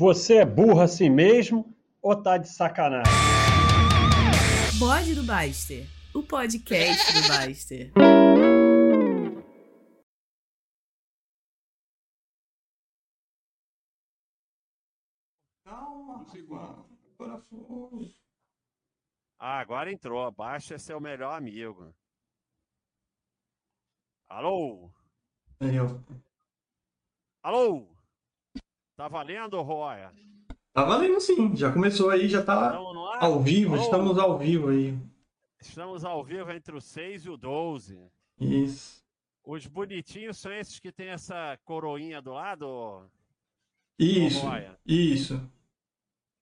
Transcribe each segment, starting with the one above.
Você é burro assim mesmo ou tá de sacanagem? Bode do Baster, o podcast do Baster. Calma, Silvano. Agora foi. Ah, agora entrou. Baixa é seu melhor amigo. Alô? Ó. Alô? Tá valendo, Roya? Tá valendo sim, já começou aí, já tá ao vivo, Alô? estamos ao vivo aí. Estamos ao vivo entre o 6 e o 12. Isso. Os bonitinhos são esses que tem essa coroinha do lado? Isso. Roya? Isso.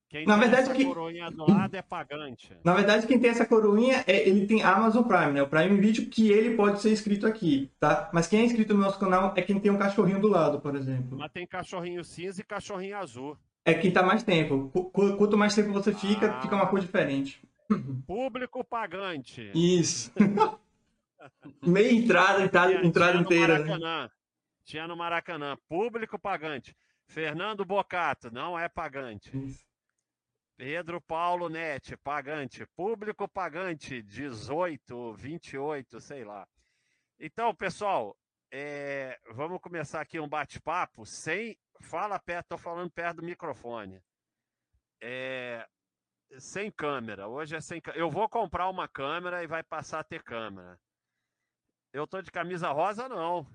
Quem Na tem verdade essa que- coroinha do lado é pagante. Na verdade, quem tem essa coroinha, é, ele tem Amazon Prime, né? O Prime Video, que ele pode ser inscrito aqui, tá? Mas quem é inscrito no nosso canal é quem tem um cachorrinho do lado, por exemplo. Mas tem cachorrinho cinza e cachorrinho azul. É quem tá mais tempo. Qu- qu- Quanto mais tempo você fica, Ah. fica uma cor diferente. Público pagante. Isso. Meia entrada, entrada, Tinha- entrada tinha inteira. Né? Maracanã. Tinha no Maracanã. Público pagante. Fernando Bocato, não é pagante. Isso. Pedro Paulo Nete, pagante. Público pagante, 18, 28, sei lá. Então, pessoal, é, vamos começar aqui um bate-papo sem. Fala perto, tô falando perto do microfone. É, sem câmera. Hoje é sem. Eu vou comprar uma câmera e vai passar a ter câmera. Eu tô de camisa rosa, não.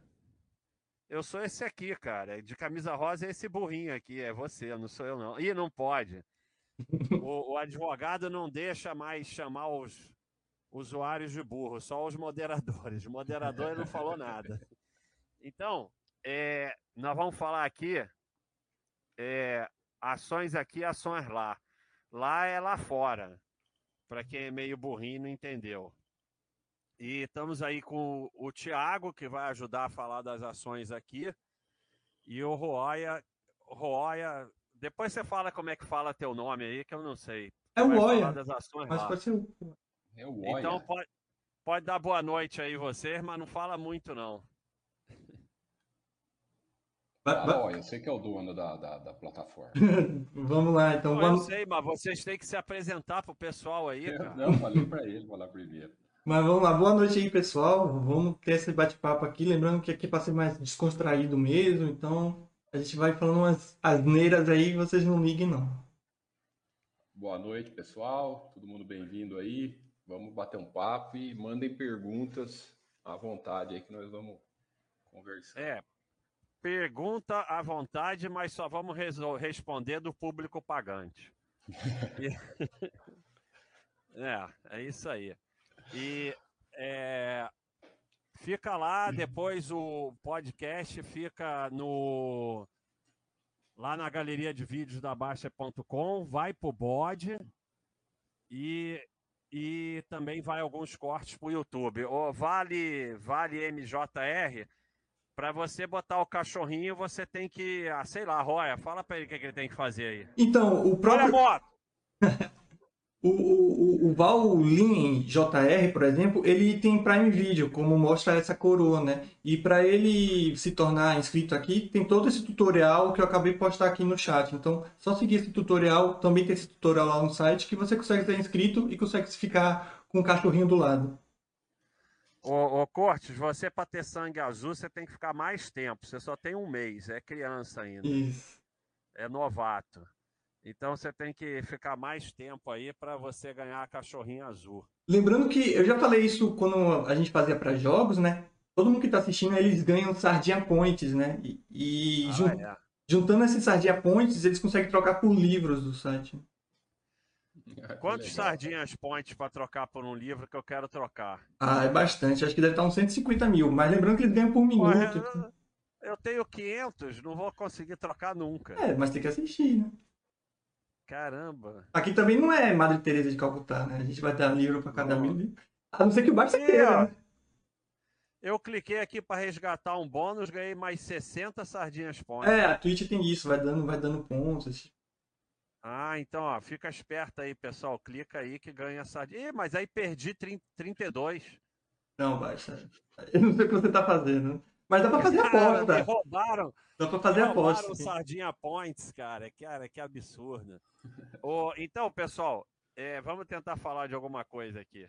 Eu sou esse aqui, cara. De camisa rosa é esse burrinho aqui. É você, não sou eu, não. Ih, não pode. O, o advogado não deixa mais chamar os usuários de burro, só os moderadores. O moderador não falou nada. Então, é, nós vamos falar aqui é, ações aqui, ações lá. Lá é lá fora, para quem é meio burrinho não entendeu. E estamos aí com o Tiago, que vai ajudar a falar das ações aqui, e o Roya. Roya, depois você fala como é que fala teu nome aí, que eu não sei. É o Oia. das ações Mas lá. pode ser o. É o Oia. Então pode, pode dar boa noite aí vocês, mas não fala muito não. Ah, Oia, você que é o dono da, da, da plataforma. Vamos lá, então. Não, eu Vamos... sei, mas vocês têm que se apresentar pro pessoal aí, cara. Não, falei pra ele falar primeiro. Mas vamos lá, boa noite aí, pessoal. Vamos ter esse bate-papo aqui. Lembrando que aqui é para ser mais descontraído mesmo, então a gente vai falando umas asneiras aí, vocês não liguem, não. Boa noite, pessoal. Todo mundo bem-vindo aí. Vamos bater um papo e mandem perguntas à vontade aí que nós vamos conversar. É. Pergunta à vontade, mas só vamos responder do público pagante. E- é, é isso aí. E é, fica lá, depois o podcast fica no lá na galeria de vídeos da Baixa.com, vai pro bode e, e também vai alguns cortes pro YouTube. Ô, vale, vale MJR, para você botar o cachorrinho, você tem que, ah, sei lá, Roya, fala para ele o que, que ele tem que fazer aí. Então, o Olha a próprio. moto! O, o, o- o Valin JR, por exemplo, ele tem Prime Video, como mostra essa coroa, né? E para ele se tornar inscrito aqui, tem todo esse tutorial que eu acabei de postar aqui no chat. Então, só seguir esse tutorial, também tem esse tutorial lá no site, que você consegue ser inscrito e consegue ficar com o cachorrinho do lado. Ô, ô Cortes, você para ter sangue azul, você tem que ficar mais tempo. Você só tem um mês, é criança ainda, Isso. é novato. Então você tem que ficar mais tempo aí para você ganhar cachorrinho azul. Lembrando que eu já falei isso quando a gente fazia para jogos, né? Todo mundo que está assistindo, eles ganham Sardinha Points, né? E, e jun- Ah, é. juntando esses Sardinha Points, eles conseguem trocar por livros do site. Que Quantos legal. sardinhas points para trocar por um livro que eu quero trocar? Ah, é bastante. Acho que deve estar uns 150 mil. Mas lembrando que eles ganham por minuto. Porra, eu, eu tenho 500, não vou conseguir trocar nunca. É, mas tem que assistir, né? Caramba. Aqui também não é Madre Teresa de Calcutá, né? A gente vai dar livro para cada mil. A não ser que o Barça queira, ó. né? Eu cliquei aqui para resgatar um bônus, ganhei mais 60 sardinhas points. É, a Twitch tem isso, vai dando, vai dando pontos. Ah, então, ó, fica esperto aí, pessoal. Clica aí que ganha sardinha. Ih, mas aí perdi 30, 32. Não, Barça. Eu não sei o que você tá fazendo. Mas dá pra fazer Cara, me aposta. roubaram, Dá pra fazer roubaram aposta. o Sardinha Points, cara. Cara, que absurdo. Ô, então, pessoal, é, vamos tentar falar de alguma coisa aqui.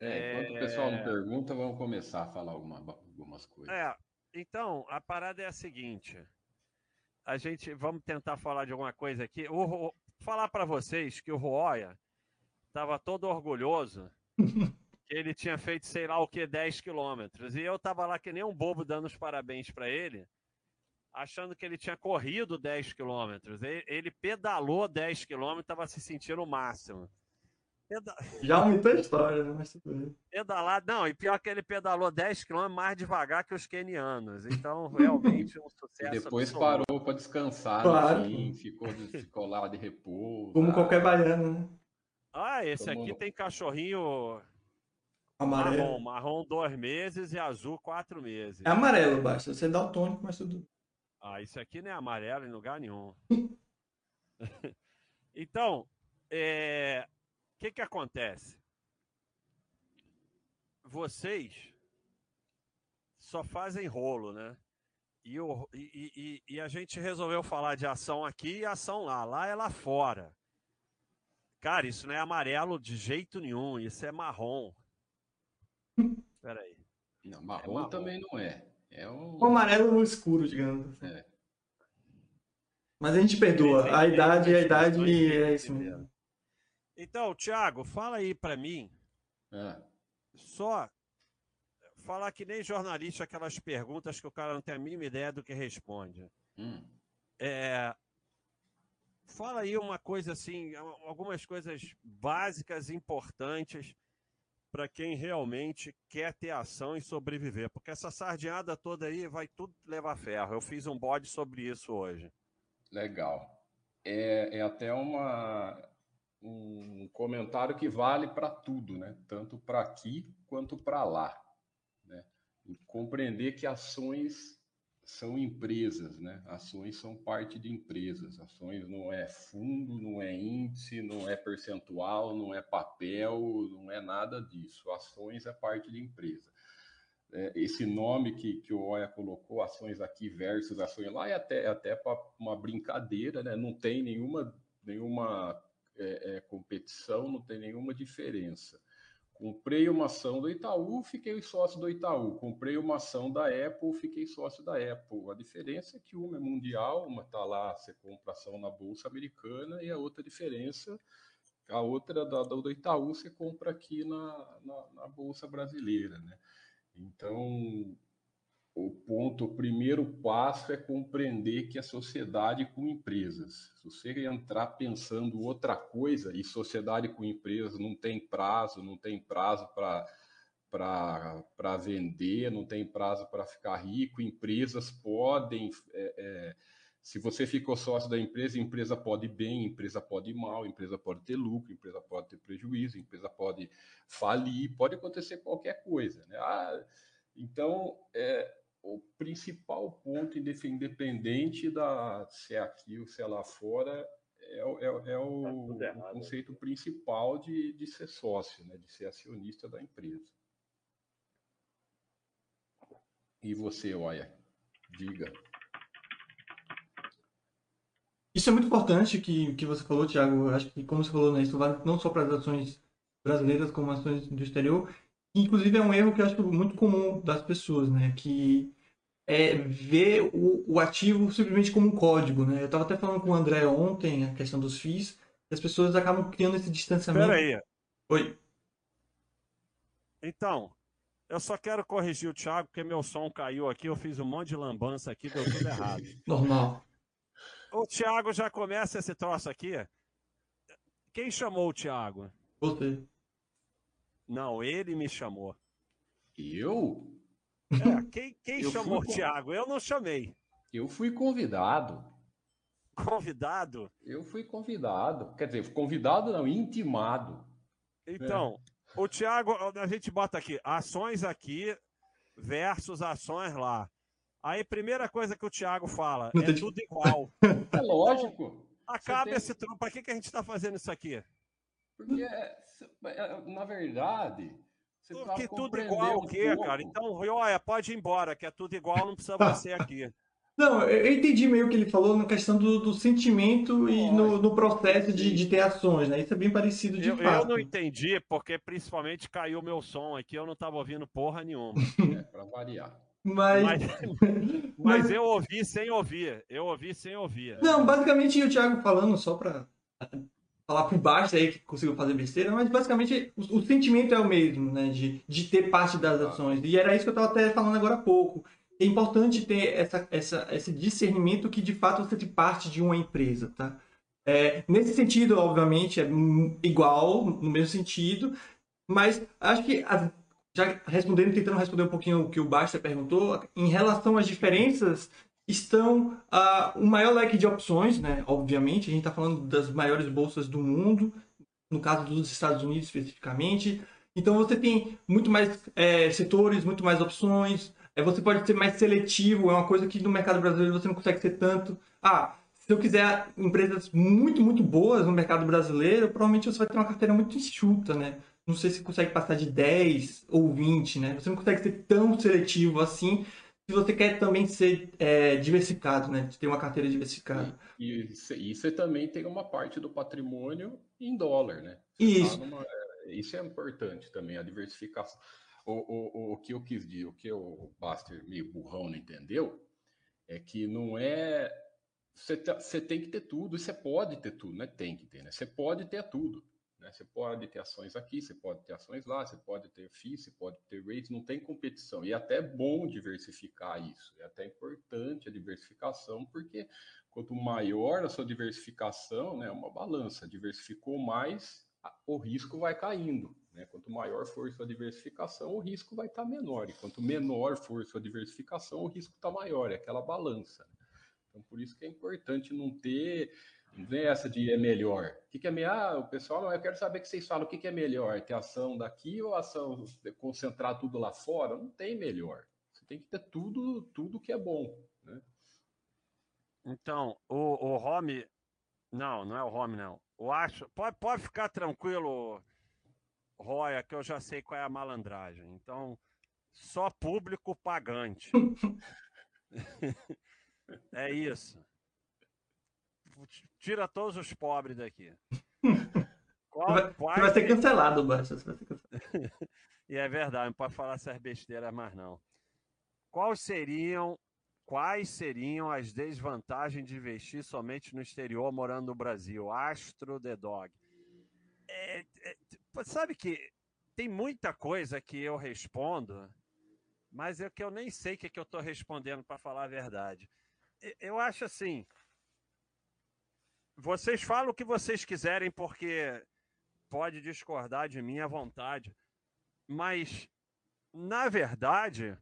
É, enquanto o pessoal não pergunta, vamos começar a falar alguma- algumas coisas. É, então, a parada é a seguinte. A gente, vamos tentar falar de alguma coisa aqui. O, Ro- falar para vocês que o Roya estava todo orgulhoso ele tinha feito sei lá o que 10 quilômetros e eu tava lá que nem um bobo dando os parabéns para ele, achando que ele tinha corrido 10 quilômetros. Ele, pedalou 10 quilômetros, estava se sentindo o máximo. Peda- Já aumentou a história, né? Mas tudo bem. pedalar, não, e pior que ele pedalou 10 km mais devagar que os quenianos. Então, realmente um E sucesso. depois absoluto. parou para descansar Claro. fim, ficou, ficou lá de repouso. Como Ah, qualquer baiano, né? Ah, esse aqui Tomou- tem cachorrinho Amarelo. marrom, marrom dois meses e azul quatro meses. É amarelo, basta. Você dá o tônico, mas tudo. Ah, isso aqui não é amarelo em lugar nenhum. então, é, o que que acontece? Vocês só fazem rolo, né? E, o- e- e- e a gente resolveu falar de ação aqui e ação lá. Lá é lá fora. Cara, isso não é amarelo de jeito nenhum, isso é marrom. Peraí. Não, marrom, É marrom. também não é. É um. O amarelo no escuro, digamos. assim. É. Mas a gente perdoa. A idade, a idade é isso mesmo. Então, Thiago, fala aí pra mim Ah, só falar que nem jornalista aquelas perguntas que o cara não tem a mínima ideia do que responde. hum. É, fala aí uma coisa assim, algumas coisas básicas, importantes para quem realmente quer ter ação e sobreviver, porque essa sardinhada toda aí vai tudo levar ferro. Eu fiz um bode sobre isso hoje. Legal. É, é até uma, um comentário que vale para tudo, né? Tanto para aqui quanto para lá. Né? E compreender que ações são empresas, né? Ações são parte de empresas. Ações não é fundo, não é índice, não é percentual, não é papel, não é nada disso. Ações é parte de empresa. É, esse nome que, que o Oia colocou, ações aqui versus ações lá, é até, é até uma brincadeira, né? Não tem nenhuma, nenhuma é, é, competição, não tem nenhuma diferença. Comprei uma ação do Itaú, fiquei sócio do Itaú. Comprei uma ação da Apple, fiquei sócio da Apple. A diferença é que uma é mundial, uma está lá, você compra ação na Bolsa Americana, e a outra diferença, a outra da, do Itaú, você compra aqui na, na, na Bolsa Brasileira, né? Então, o ponto, o primeiro passo é compreender que a sociedade com empresas. Se você entrar pensando outra coisa, e sociedade com empresas não tem prazo, não tem prazo para para vender, não tem prazo para ficar rico, empresas podem. é, é, se você ficou sócio da empresa, empresa pode ir bem, empresa pode ir mal, empresa pode ter lucro, empresa pode ter prejuízo, empresa pode falir, pode acontecer qualquer coisa. Né? Ah, então, é, o principal ponto, independente da se é aqui ou se é lá fora, é, o- é é o, errado. o conceito principal de, de ser sócio, né? de ser acionista da empresa. E você, Oia? Diga. Isso é muito importante que, que você falou, Thiago. Eu Acho que, como você falou, né, isso vale não só para as ações brasileiras, como ações do exterior. Inclusive, é um erro que eu acho muito comum das pessoas, né? Que é ver o, o ativo simplesmente como um código, né? Eu estava até falando com o André ontem, a questão dos FIIs, as pessoas acabam criando esse distanciamento. Espera aí. Oi. Então, eu só quero corrigir o Thiago, porque meu som caiu aqui, eu fiz um monte de lambança aqui, deu tudo errado. Normal. O Thiago já começa esse troço aqui. Quem chamou o Thiago? Você. Não, ele me chamou. Eu? É, quem, quem chamou o fui com- Thiago? Eu não chamei. Eu fui convidado. Convidado? Eu fui convidado. Quer dizer, convidado não, intimado. Então, o Thiago, a gente bota aqui, ações aqui versus ações lá. Aí, primeira coisa que o Thiago fala, é tudo igual. É lógico. Acaba tem- esse trampo. Pra que, que a gente tá fazendo isso aqui? Porque, é, é, na verdade, Você precisava Que tudo igual o quê, cara? Então, olha, pode ir embora, que é tudo igual, não precisa você aqui. Não, eu eu entendi meio o que ele falou na questão do, do sentimento e no, no processo de, de ter ações, né? Isso é bem parecido de Eu, eu fato. não entendi, porque principalmente caiu meu som aqui, eu não estava ouvindo porra nenhuma. É, para variar. Mas, Mas, mas- mas eu ouvi sem ouvir. Eu ouvi sem ouvir. Não, basicamente o Thiago falando, só pra falar por baixo aí que conseguiu fazer besteira, mas basicamente o, o sentimento é o mesmo, né? De, de ter parte das ações. E era isso que eu estava até falando agora há pouco. É importante ter essa, essa, esse discernimento que de fato você tem parte de uma empresa, tá? É, nesse sentido, obviamente, é hum, igual, no mesmo sentido, mas acho que, já respondendo, tentando responder um pouquinho o que o Basta perguntou, em relação às diferenças, estão ah, um maior leque de opções, né? Obviamente, a gente está falando das maiores bolsas do mundo, no caso dos Estados Unidos especificamente. Então você tem muito mais é, setores, muito mais opções. É, você pode ser mais seletivo, é uma coisa que no mercado brasileiro você não consegue ser tanto. Ah, se eu quiser empresas muito, muito boas no mercado brasileiro, provavelmente você vai ter uma carteira muito enxuta, né? Não sei se consegue passar de 10 ou 20, né? Você não consegue ser tão seletivo assim se você quer também ser é, diversificado, né? Ter uma carteira diversificada. E, e você- e você também tem uma parte do patrimônio em dólar, né? Você Isso. tá numa- é, isso é importante também, a diversificação. O, o, o, que eu quis dizer, o que o Baster meio burrão não entendeu, é que não é. Você, tá- você tem que ter tudo, e você pode ter tudo, não é tem que ter, né? Você pode ter tudo. Né? Você pode ter ações aqui, você pode ter ações lá, você pode ter FII, você pode ter rates, não tem competição. E é até bom diversificar isso, é até importante a diversificação, porque quanto maior a sua diversificação, né, é uma balança, diversificou mais, o risco vai caindo. Né? Quanto maior for sua diversificação, o risco vai estar menor. E quanto menor for sua diversificação, o risco está maior. É aquela balança. Então, por isso que é importante não ter não tem essa de é melhor. O que, que é melhor? Ah, o pessoal, não, eu quero saber que vocês falam o que, que é melhor, ter ação daqui ou ação concentrar tudo lá fora? Não tem melhor. Você tem que ter tudo, tudo que é bom. Né? Então, o, o Home. Não, não é o Home, não. O Acho. Pode, pode ficar tranquilo, Roya, que eu já sei qual é a malandragem. Então, só público pagante. é isso. Tira todos os pobres daqui. Qual- Você vai, quais vai ser cancelado. E é verdade, não pode falar essas besteiras mais não. Quais seriam, quais seriam as desvantagens de investir somente no exterior morando no Brasil? Astro The Dog. É, é, sabe que tem muita coisa que eu respondo, mas é que eu nem sei o que, que eu estou respondendo para falar a verdade. Eu acho assim. Vocês falam o que vocês quiserem, porque pode discordar de mim à vontade. Mas, na verdade,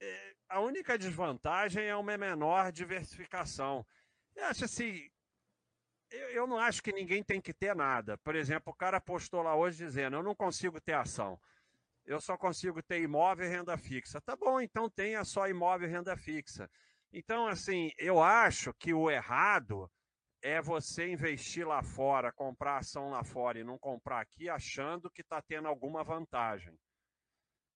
é, a única desvantagem é uma menor diversificação. Eu acho assim. Eu, não acho que ninguém tem que ter nada. Por exemplo, o cara postou lá hoje dizendo: eu não consigo ter ação. Eu só consigo ter imóvel e renda fixa. Tá bom, então tenha só imóvel e renda fixa. Então, assim, eu acho que o errado é você investir lá fora, comprar ação lá fora e não comprar aqui, achando que está tendo alguma vantagem.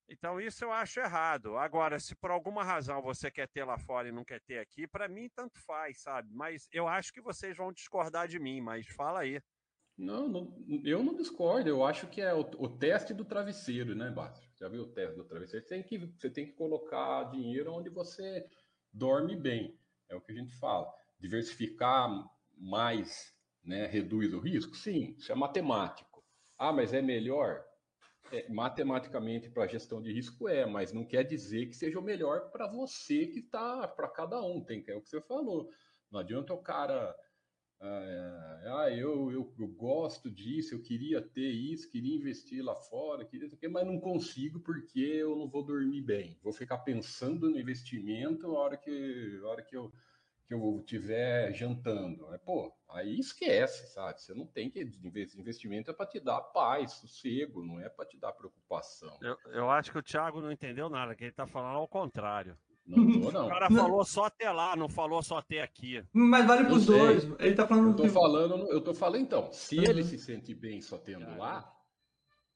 Então, isso eu acho errado. Agora, se por alguma razão você quer ter lá fora e não quer ter aqui, para mim tanto faz, sabe? Mas eu acho que vocês vão discordar de mim, mas fala aí. Não, não- eu não discordo. Eu acho que é o, o teste do travesseiro, né, Basta? Já viu o teste do travesseiro? Você tem, que, você tem que colocar dinheiro onde você dorme bem. É o que a gente fala. Diversificar mais né, reduz o risco? Sim, isso é matemático. Ah, mas é melhor? É, matematicamente, para a gestão de risco é, mas não quer dizer que seja o melhor para você que está, para cada um. Tem que é o que você falou. Não adianta o cara. Ah, eu, eu, eu, gosto disso, eu queria ter isso, queria investir lá fora, queria, mas não consigo porque eu não vou dormir bem. Vou ficar pensando no investimento na hora que, na hora que eu que eu estiver jantando. Pô, aí esquece, sabe? Você não tem que investimento é para te dar paz, sossego, não é para te dar preocupação. Eu, eu, acho que o Thiago não entendeu nada, que ele está falando ao contrário. Não tô, não. O cara Não. falou só até lá, não falou só até aqui. Mas vale pros sei. dois. Ele tá falando. Eu tô falando, eu tô falando então, se Uhum. ele se sente bem só tendo Cara. lá,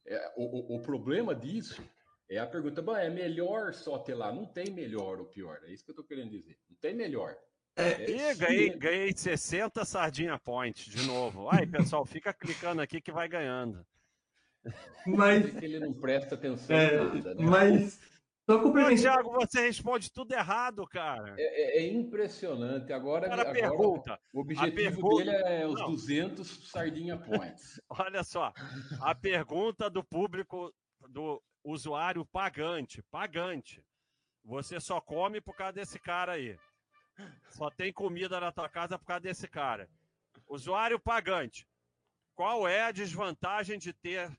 É, o, o, o problema disso é a pergunta, bom, é melhor só ter lá? Não tem melhor ou pior, é isso que eu estou querendo dizer. Não tem melhor. É, e ganhei, ganhei 60 sardinha point de novo. Aí, pessoal, fica clicando aqui que vai ganhando. Mas ele não presta atenção é, nada, né? Mas só complementando. Thiago, você responde tudo errado, cara. É, é, é impressionante. Agora, cara, agora pergunta. o objetivo pergunta, dele é os não. 200 sardinha points. Olha só, a pergunta do público, do usuário pagante, pagante. Você só come por causa desse cara aí. Só tem comida na tua casa por causa desse cara. Usuário pagante. Qual é a desvantagem de ter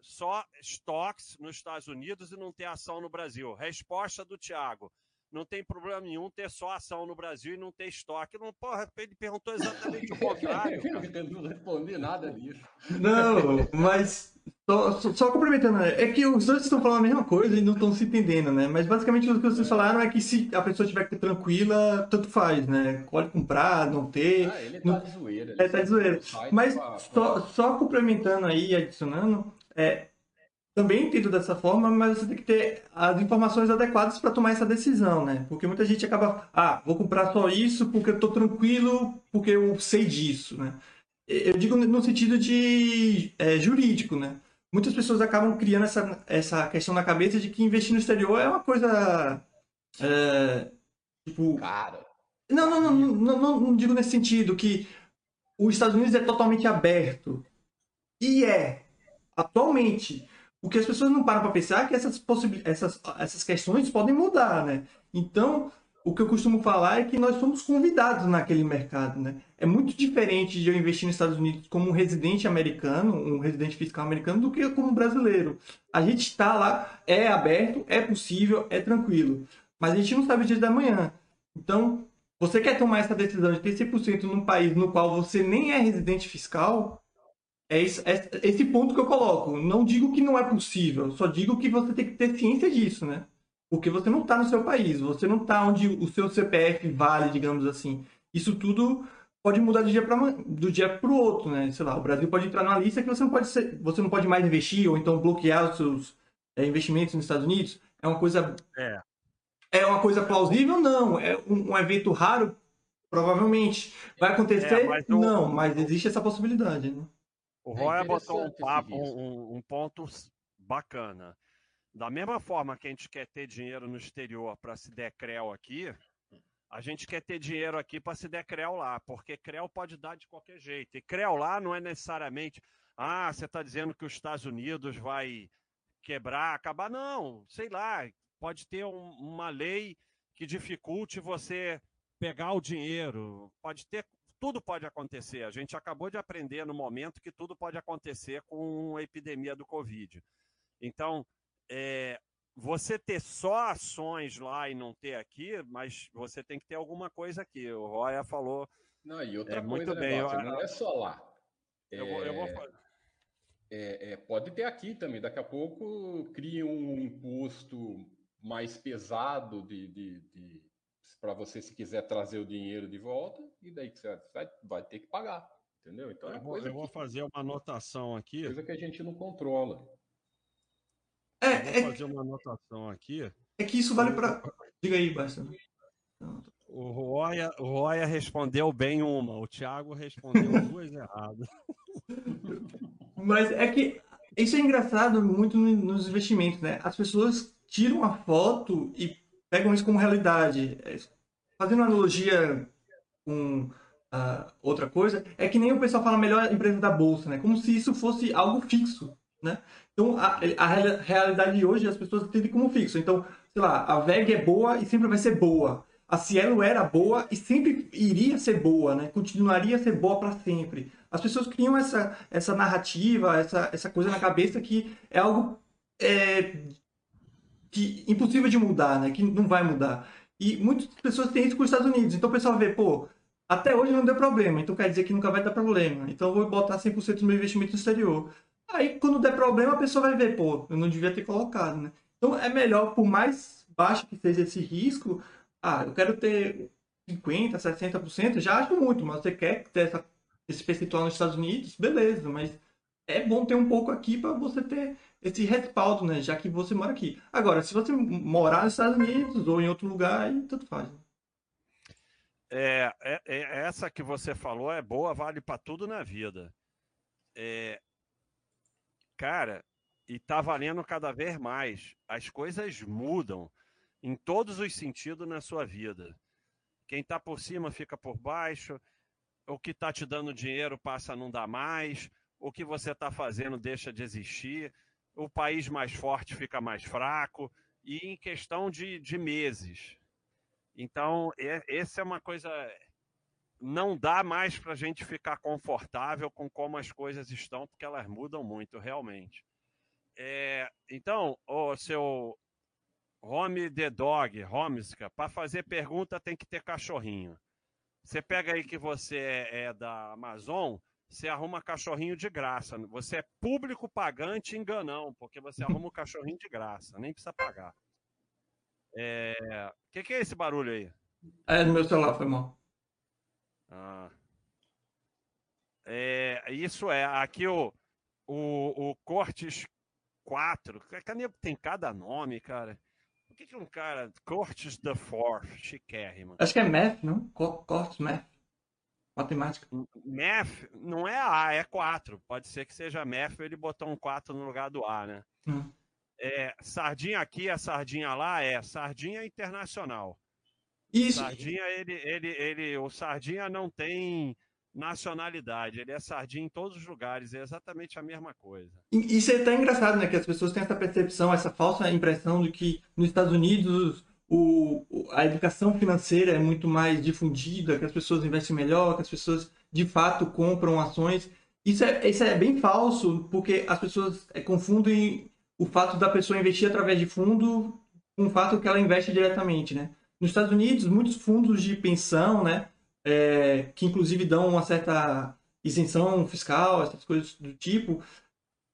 só estoques nos Estados Unidos e não ter ação no Brasil? Resposta do Tiago. Não tem problema nenhum ter só ação no Brasil e não ter estoque. Não, porra, ele perguntou exatamente o contrário. Eu não respondi nada disso. Não, mas só, só, só, complementando, é que os dois estão falando a mesma coisa e não estão se entendendo, né? Mas basicamente o que vocês falaram é que se a pessoa tiver que ter tranquila, tanto faz, né? Pode comprar, não ter. Ah, ele tá não... de zoeira. Ele é, tá de zoeira. Mas só, só complementando aí, adicionando, é, também entendo dessa forma, mas você tem que ter as informações adequadas para tomar essa decisão, né? Porque muita gente acaba, ah, vou comprar só isso porque eu tô tranquilo, porque eu sei disso, né? Eu digo no sentido de é, jurídico, né? Muitas pessoas acabam criando essa, essa questão na cabeça de que investir no exterior é uma coisa. É, tipo. Cara. Não, não, não, não, não, não digo nesse sentido, que os Estados Unidos é totalmente aberto. E é. Atualmente. O que as pessoas não param para pensar é que essas, essas, essas questões podem mudar, né? Então, o que eu costumo falar é que nós somos convidados naquele mercado, né? É muito diferente de eu investir nos Estados Unidos como um residente americano, um residente fiscal americano, do que como brasileiro. A gente está lá, é aberto, é possível, é tranquilo. Mas a gente não sabe o dia da manhã. Então, você quer tomar essa decisão de ter 100% num país no qual você nem é residente fiscal, é esse, é esse ponto que eu coloco. Não digo que não é possível, só digo que você tem que ter ciência disso, né? Porque você não está no seu país, você não está onde o seu CPF vale, digamos assim. Isso tudo pode mudar do dia para do dia para o outro, né? Sei lá, o Brasil pode entrar numa lista que você não pode ser, você não pode mais investir ou então bloquear os seus é, investimentos nos Estados Unidos. É uma coisa é, é uma coisa plausível? Não. É um, um evento raro? Provavelmente. Vai acontecer? É, mas Não, mas existe essa possibilidade. Né? O Roy é botou um papo, um, um ponto bacana. Da mesma forma que a gente quer ter dinheiro no exterior para se der creu aqui, a gente quer ter dinheiro aqui para se der creu lá, porque creu pode dar de qualquer jeito. E creu lá não é necessariamente, ah, você está dizendo que os Estados Unidos vai quebrar, acabar. Não, sei lá, pode ter um, uma lei que dificulte você pegar o dinheiro, pode ter tudo pode acontecer. A gente acabou de aprender no momento que tudo pode acontecer com a epidemia do Covid. Então, é, você ter só ações lá e não ter aqui, mas você tem que ter alguma coisa aqui. O Roya falou. Não, e outra é, coisa, muito bem. Eu, não é só lá. Eu, é, eu vou... É, é, pode ter aqui também. Daqui a pouco cria um imposto mais pesado de, de, de para você se quiser trazer o dinheiro de volta e daí que você vai, vai ter que pagar, entendeu? Então é eu, vou, eu vou fazer uma anotação aqui. Coisa que a gente não controla. É, vou é fazer uma anotação aqui. É que isso vale para. Diga aí, Basta. O Roya, o Roya respondeu bem uma, o Thiago respondeu duas erradas. Mas é que isso é engraçado muito nos investimentos, né? As pessoas tiram a foto e pegam isso como realidade. É, fazendo analogia com uh, outra coisa, é que nem o pessoal fala melhor empresa da bolsa, né? Como se isso fosse algo fixo, né? Então, a, a realidade de hoje as pessoas entendem como fixo. Então, sei lá, a VEG é boa e sempre vai ser boa. A Cielo era boa e sempre iria ser boa, né? Continuaria a ser boa para sempre. As pessoas criam essa, essa narrativa, essa, essa coisa na cabeça que é algo é, que impossível de mudar, né? Que não vai mudar. E muitas pessoas têm isso com os Estados Unidos. Então o pessoal vê, pô, até hoje não deu problema, então quer dizer que nunca vai dar problema. Então eu vou botar 100% do meu investimento no exterior. Aí quando der problema, a pessoa vai ver, pô, eu não devia ter colocado, né? Então é melhor, por mais baixo que seja esse risco, ah, eu quero ter 50%, 60%, já acho muito, mas você quer ter essa, esse percentual nos Estados Unidos, beleza, mas é bom ter um pouco aqui para você ter esse respaldo, né? Já que você mora aqui. Agora, se você morar nos Estados Unidos ou em outro lugar, aí tanto faz. Né? É, é, é, essa que você falou é boa, vale para tudo na vida. É, cara, e tá valendo cada vez mais. As coisas mudam em todos os sentidos na sua vida. Quem está por cima fica por baixo, o que está te dando dinheiro passa a não dar mais, o que você está fazendo deixa de existir, o país mais forte fica mais fraco, e em questão de, de meses. Então, é, essa é uma coisa. Não dá mais para a gente ficar confortável com como as coisas estão, porque elas mudam muito, realmente. É, então, o seu Home the Dog, Homeska, para fazer pergunta tem que ter cachorrinho. Você pega aí que você é, é da Amazon, você arruma cachorrinho de graça. Você é público pagante enganão, porque você arruma o cachorrinho de graça, nem precisa pagar. O é... que, que, é esse barulho aí? É do meu celular, foi mal. Ah. É, isso é, aqui o, o, o Cortes 4, tem cada nome, cara. Por que, que um cara, Cortes the Fourth, chiquérrimo? Acho que é Math, não? Cortes Math. Matemática. Math não é A, é 4. Pode ser que seja Math, ele botou um 4 no lugar do A, né? Hum. É, sardinha aqui, a sardinha lá é sardinha internacional. Isso. Sardinha, ele, ele, ele, o sardinha não tem nacionalidade, ele é sardinha em todos os lugares, é exatamente a mesma coisa. Isso é tão engraçado, né? Que as pessoas têm essa percepção, essa falsa impressão de que nos Estados Unidos o, a educação financeira é muito mais difundida, que as pessoas investem melhor, que as pessoas de fato compram ações. Isso é, isso é bem falso, porque as pessoas é, confundem o fato da pessoa investir através de fundo com o fato que ela investe diretamente, né? Nos Estados Unidos, muitos fundos de pensão, né, é, que inclusive dão uma certa isenção fiscal, essas coisas do tipo,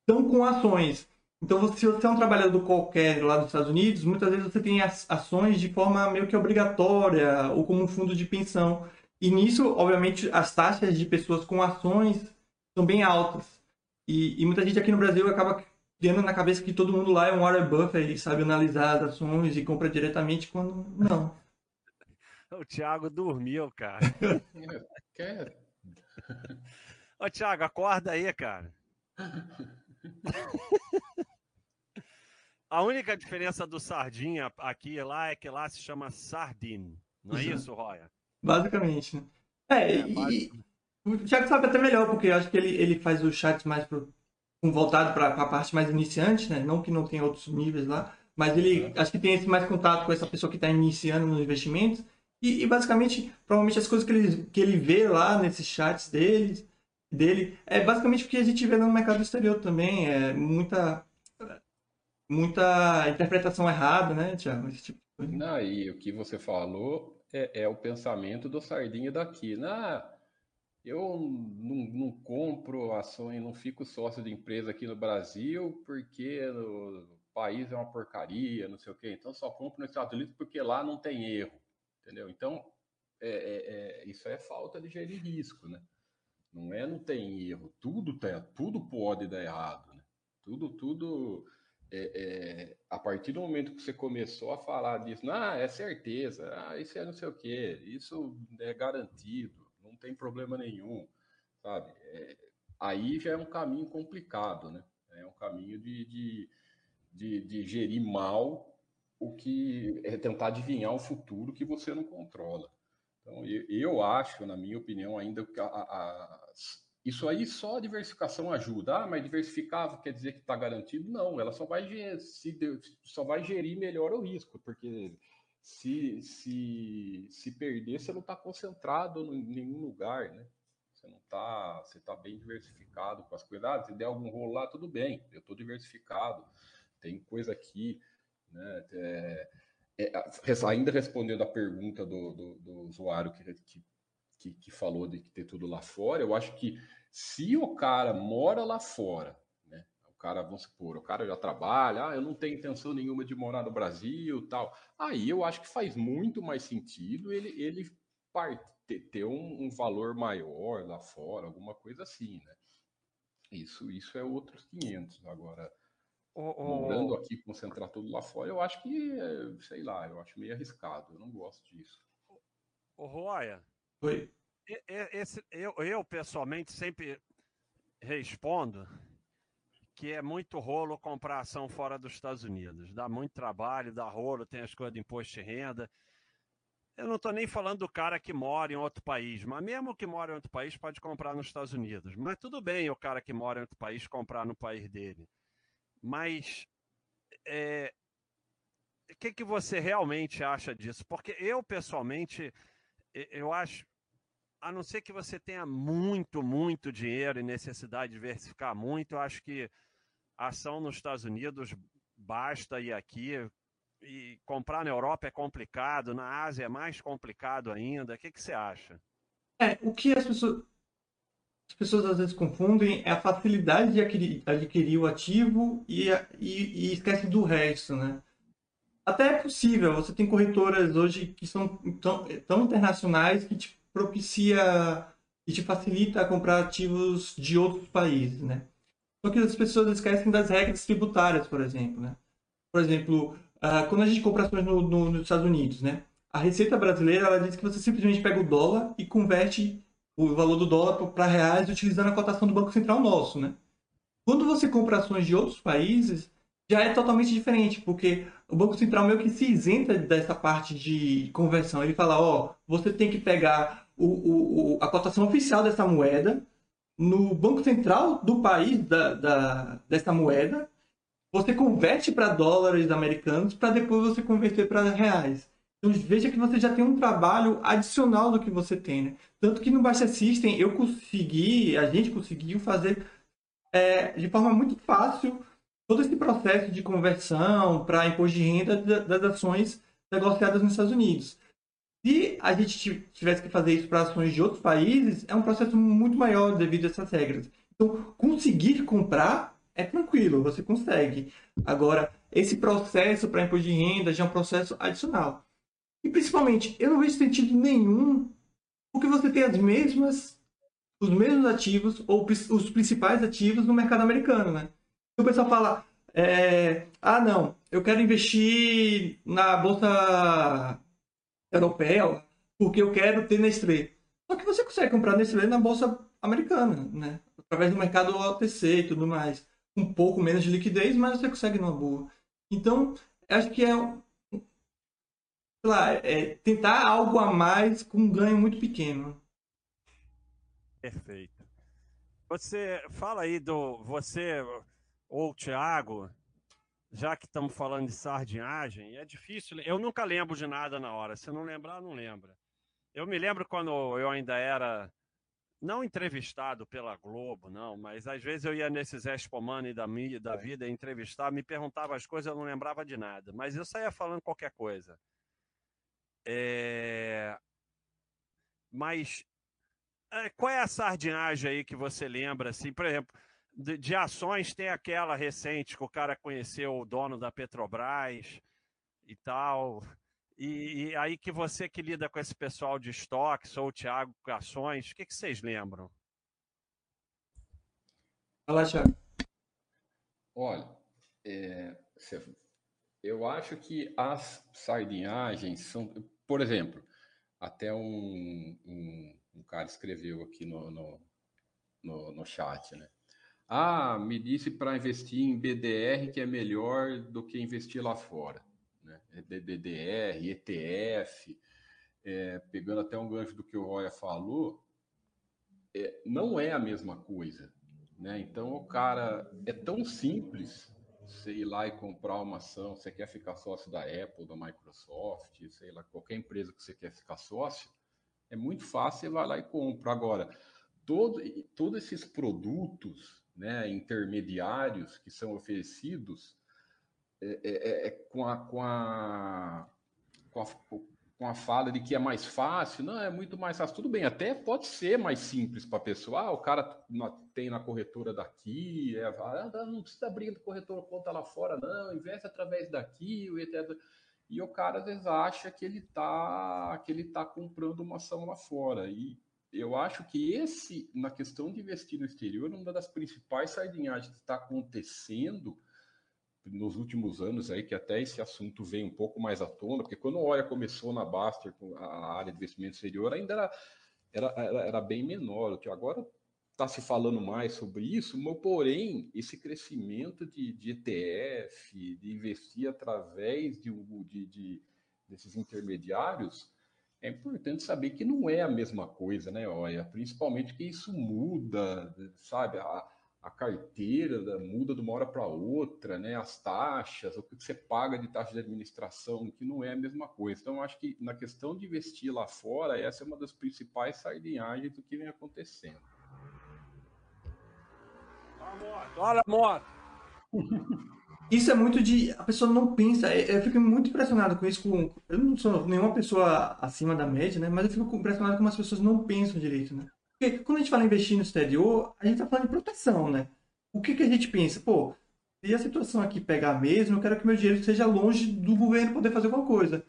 estão com ações. Então, se você é um trabalhador qualquer lá dos Estados Unidos, muitas vezes você tem ações de forma meio que obrigatória ou como um fundo de pensão. E nisso, obviamente, as taxas de pessoas com ações são bem altas. E, e muita gente aqui no Brasil acaba tendo na cabeça que todo mundo lá é um Warren Buffett e sabe analisar as ações e compra diretamente quando não. O Thiago dormiu, cara. Quer? Ô, Thiago, acorda aí, cara. A única diferença do sardinha aqui e lá é que lá se chama sardine. Não é isso, Roya? Basicamente, né? É, é e, o Thiago sabe até melhor, porque eu acho que ele, ele faz os chats mais pro, voltado para a parte mais iniciante, né? Não que não tenha outros níveis lá, mas ele é. acho que tem esse mais contato com essa pessoa que está iniciando nos investimentos. E, e, basicamente, provavelmente as coisas que ele, que ele vê lá nesses chats dele, dele é basicamente o que a gente vê no mercado exterior também. É muita muita interpretação errada, né, Tiago? Tipo Não, e o que você falou é, é, o pensamento do sardinha daqui. Não, eu não, não, compro ações, não fico sócio de empresa aqui no Brasil porque o país é uma porcaria, não sei o quê. Então só compro nos Estados Unidos porque lá não tem erro, entendeu? Então é, é, é, isso é falta de gerir risco, né? Não é não tem erro, tudo tem, tudo pode dar errado, né? Tudo, tudo é, é, a partir do momento que você começou a falar disso, ah, é certeza, ah, isso é não sei o quê, isso é garantido, tem problema nenhum, sabe? É, aí já é um caminho complicado, né? É um caminho de, de, de, de gerir mal o que é tentar adivinhar um futuro que você não controla. Então, eu, eu acho, na minha opinião, ainda que a, a, isso aí só a diversificação ajuda. Ah, mas diversificar quer dizer que está garantido? Não, ela só vai, se, só vai gerir melhor o risco, porque se, se, se perder, você não está concentrado em nenhum lugar, né? Você não está, você está bem diversificado com as coisas. Ah, se der algum rolo lá, tudo bem, eu estou diversificado, tem coisa aqui, né? É, é, ainda respondendo a pergunta do, do, do usuário que, que que, que falou de ter tudo lá fora, eu acho que se o cara mora lá fora, cara, vamos supor, o cara já trabalha, ah, eu não tenho intenção nenhuma de morar no Brasil tal. Aí eu acho que faz muito mais sentido ele, ele ter, ter um, um, valor maior lá fora, alguma coisa assim, né? Isso, isso é outros 500. Agora, O, morando aqui, concentrar tudo lá fora, eu acho que, sei lá, eu acho meio arriscado. Eu não gosto disso. o Roya, Oi. esse, eu, eu pessoalmente sempre respondo que é muito rolo comprar ação fora dos Estados Unidos. Dá muito trabalho, dá rolo, tem as coisas de imposto de renda. Eu não estou nem falando do cara que mora em outro país, mas mesmo que mora em outro país pode comprar nos Estados Unidos. Mas tudo bem o cara que mora em outro país comprar no país dele. Mas é, o que, que você realmente acha disso? Porque eu, pessoalmente, eu acho, a não ser que você tenha muito, muito dinheiro e necessidade de diversificar muito, eu acho que a ação nos Estados Unidos basta ir aqui. E comprar na Europa é complicado, na Ásia é mais complicado ainda. O que, que você acha? É, o que as pessoas, as pessoas às vezes confundem é a facilidade de adquirir, adquirir o ativo e, e, e esquece do resto, né? Até é possível, você tem corretoras hoje que são tão, tão internacionais que te propicia e te facilita comprar ativos de outros países, né? Só que as pessoas esquecem das regras tributárias, por exemplo, né? Por exemplo, ah, quando a gente compra ações no- no- nos Estados Unidos, né? A Receita Brasileira, ela diz que você simplesmente pega o dólar e converte o valor do dólar para reais utilizando a cotação do Banco Central nosso, né? Quando você compra ações de outros países, já é totalmente diferente, porque o Banco Central meio que se isenta dessa parte de conversão. Ele fala, ó, você tem que pegar o, o, a cotação oficial dessa moeda no Banco Central do país da, da, dessa moeda, você converte para dólares americanos para depois você converter para reais. Então veja que você já tem um trabalho adicional do que você tem, né? Tanto que no Baixa System eu consegui, a gente conseguiu fazer é, de forma muito fácil todo esse processo de conversão para imposto de renda da- das ações negociadas nos Estados Unidos. Se a gente ti- tivesse que fazer isso para ações de outros países, é um processo muito maior devido a essas regras. Então, conseguir comprar é tranquilo, você consegue. Agora, esse processo para imposto de renda já é um processo adicional. E principalmente, eu não vejo sentido nenhum porque você tem as mesmas os mesmos ativos ou os principais ativos no mercado americano, né? Então o pessoal fala, é, ah não, eu quero investir na bolsa europeia porque eu quero ter Nestlé. Só que você consegue comprar Nestlé na bolsa americana, né? Através do mercado OTC e tudo mais. Um pouco menos de liquidez, mas você consegue numa boa. Então, acho que é, lá, é tentar algo a mais com um ganho muito pequeno. Perfeito. Você fala aí do você ou o Thiago, já que estamos falando de sardinhagem, é difícil. Eu nunca lembro de nada na hora. Se não lembrar, não lembra. Eu me lembro quando eu ainda era não entrevistado pela Globo, não, mas às vezes eu ia nesses Expo Money da, mi- da vida entrevistar, me perguntava as coisas, eu não lembrava de nada, mas eu saía falando qualquer coisa. É... Mas é, qual é a sardinhagem aí que você lembra, assim, por exemplo, de, de ações tem aquela recente que o cara conheceu o dono da Petrobras e tal, e, e aí que você que lida com esse pessoal de estoques, ou o Thiago com ações, o que, que vocês lembram? Fala, Thiago. Olha, é, eu acho que as sardinhagens são, por exemplo, até um, um, um cara escreveu aqui no, no, no, no chat, né? Ah, me disse para investir em BDR que é melhor do que investir lá fora, né? É BDR, ETF, é, pegando até um gancho do que o Roya falou, é, não é a mesma coisa, né? Então o cara é tão simples você ir lá e comprar uma ação, você quer ficar sócio da Apple, da Microsoft, sei lá, qualquer empresa que você quer ficar sócio, é muito fácil, você vai lá e compra. Agora, todo, todos esses produtos né, intermediários que são oferecidos é, é, é com, a, com, a, com, a, com a fala de que é mais fácil, não, é muito mais fácil. Tudo bem, até pode ser mais simples para a pessoa. Ah, o cara tem na corretora daqui, é, ah, não precisa abrir corretora conta lá fora, não, investe através daqui, o. E o cara às vezes acha que ele está que ele tá comprando uma ação lá fora. E eu acho que esse, na questão de investir no exterior, uma das principais sardinhagens que está acontecendo nos últimos anos aí, que até esse assunto vem um pouco mais à tona, porque quando a Olha começou na Baster, a área de investimento exterior, ainda era, era, era, era bem menor, agora está se falando mais sobre isso, mas porém, esse crescimento de, de ETF, de investir através de, de, de desses intermediários, é importante saber que não é a mesma coisa, né, Olha? Principalmente que isso muda, sabe? A, a carteira muda de uma hora para outra, né? As taxas, o que você paga de taxa de administração, que não é a mesma coisa. Então, acho que na questão de investir lá fora, essa é uma das principais sardinhagens do que vem acontecendo. Olha a moto! Isso é muito de. A pessoa não pensa. É, eu fico muito impressionado com isso. Com, eu não sou nenhuma pessoa acima da média, né? Mas eu fico impressionado como as pessoas não pensam direito, né? Porque quando a gente fala em investir no exterior, a gente tá falando de proteção, né? O que, que a gente pensa? Pô, se a situação aqui pegar mesmo, eu quero que meu dinheiro esteja longe do governo poder fazer alguma coisa.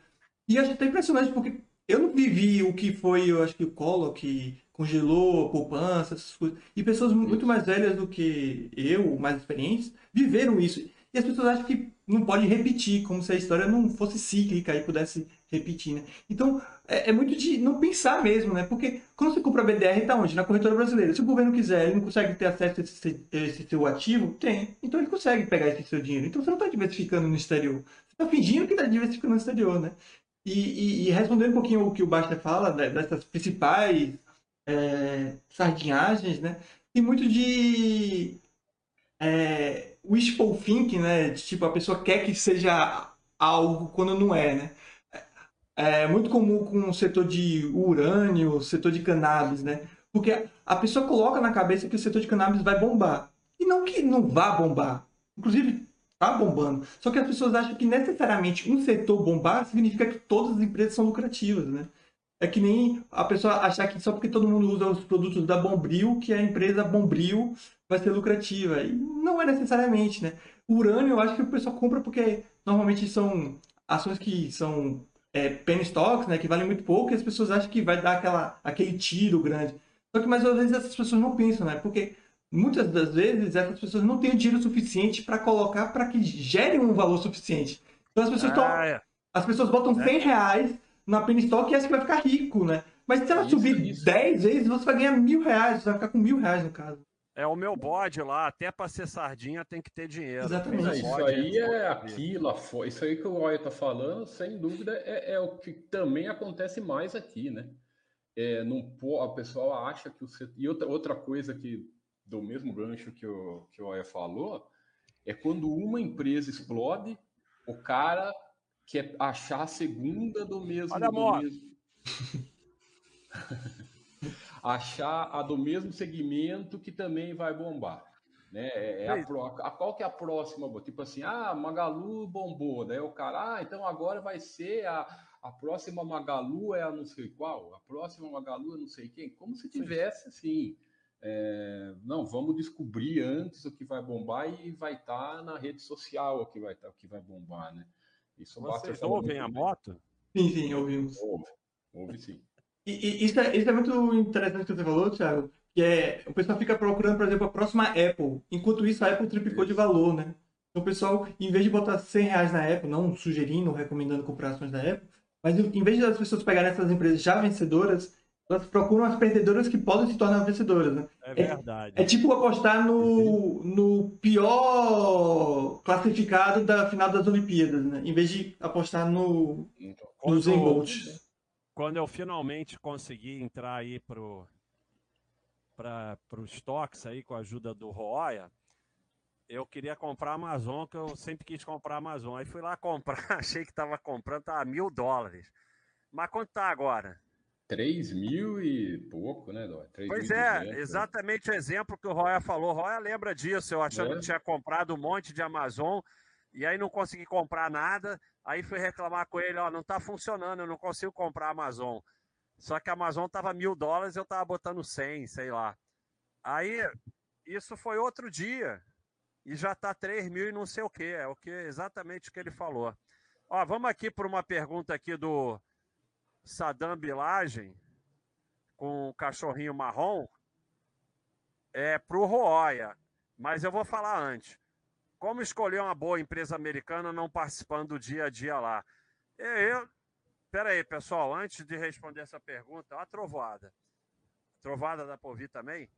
E a gente tá impressionante porque eu não vivi o que foi, eu acho que o Collor que congelou poupança, essas coisas. E pessoas muito mais velhas do que eu, mais experientes, viveram isso. E as pessoas acham que não pode repetir, como se a história não fosse cíclica e pudesse repetir, né? Então, é, é, muito de não pensar mesmo, né? Porque quando você compra BDR, tá onde? Na corretora brasileira. Se o governo quiser, ele não consegue ter acesso a esse, esse seu ativo? Tem. Então ele consegue pegar esse seu dinheiro. Então você não está diversificando no exterior. Você está fingindo que está diversificando no exterior, né? E, e, e, respondendo um pouquinho o que o Basta fala, dessas principais é, sardinhagens, né? Tem muito de... É, wishful thinking, né? Tipo, a pessoa quer que seja algo quando não é, né? É muito comum com o setor de urânio, setor de cannabis, né? Porque a pessoa coloca na cabeça que o setor de cannabis vai bombar. E não que não vá bombar. Inclusive, tá bombando. Só que as pessoas acham que necessariamente um setor bombar significa que todas as empresas são lucrativas, né? É que nem a pessoa achar que só porque todo mundo usa os produtos da Bombril, que a empresa Bombril vai ser lucrativa. E não é necessariamente, né? O urânio eu acho que o pessoal compra porque normalmente são ações que são é, penny stocks, né? Que valem muito pouco e as pessoas acham que vai dar aquela, aquele tiro grande. Só que mais às vezes essas pessoas não pensam, né? Porque muitas das vezes essas pessoas não têm o dinheiro suficiente para colocar para que gere um valor suficiente. Então as pessoas, ah, é. as pessoas botam 100 é. reais na penny stock e acha que vai ficar rico, né? Mas se ela isso, subir isso. 10 vezes, você vai ganhar mil reais, você vai ficar com mil reais no caso. É o meu bode lá, até para ser sardinha tem que ter dinheiro. Exatamente. Isso aí é aquilo, isso aí que o Roy está falando, sem dúvida, é, é, o que também acontece mais aqui, né? É, não, a pessoa acha que o E outra, outra coisa que, do mesmo gancho que o, que o Roy falou, é quando uma empresa explode, o cara quer achar a segunda do mesmo. Olha a Mesmo... achar a do mesmo segmento que também vai bombar. Né? É, é a, a, qual que é a próxima? Tipo assim, ah, Magalu bombou. Daí o cara, ah, então agora vai ser a, a próxima Magalu é a não sei qual, a próxima Magalu é não sei quem. Como se tivesse assim. É, não, vamos descobrir antes o que vai bombar e vai estar tá na rede social o que vai, tá, o que vai bombar, né? Isso Vocês ouvem a moto? Sim, sim, ouvimos. Ouve, ouve sim. E, e isso, é, isso é muito interessante que você falou, Thiago, que é o pessoal fica procurando, por exemplo, a próxima Apple. Enquanto isso, a Apple triplicou de valor, né? Então o pessoal, em vez de botar 100 reais na Apple, não sugerindo, recomendando comprar ações da Apple, mas em vez das pessoas pegarem essas empresas já vencedoras, elas procuram as perdedoras que podem se tornar vencedoras, né? É verdade. É, é tipo apostar no, no pior classificado da final das Olimpíadas, né? Em vez de apostar no, então, no Zen Bolt quando eu finalmente consegui entrar aí pro para os estoques aí com a ajuda do Roya, eu queria comprar a Amazon, que eu sempre quis comprar a Amazon. Aí fui lá comprar, achei que estava comprando, tava mil dólares. Mas quanto tá agora? 3 mil e pouco, né, Dó? Pois é, né? exatamente o exemplo que o Roya falou. Roya lembra disso, eu achando é. que tinha comprado um monte de Amazon e aí não consegui comprar nada. Aí fui reclamar com ele, ó, não tá funcionando, eu não consigo comprar a Amazon. Só que a Amazon tava mil dólares, eu tava botando 100, sei lá. Aí, isso foi outro dia. E já tá 3 mil e não sei o que. É o que exatamente o que ele falou. Ó, vamos aqui por uma pergunta aqui do Saddam Bilagem. com o cachorrinho marrom é para o Roya. Mas eu vou falar antes. Como escolher uma boa empresa americana não participando do dia a dia lá? Eu, Pera aí, pessoal, antes de responder essa pergunta, a trovoada. Trovada da Povi também?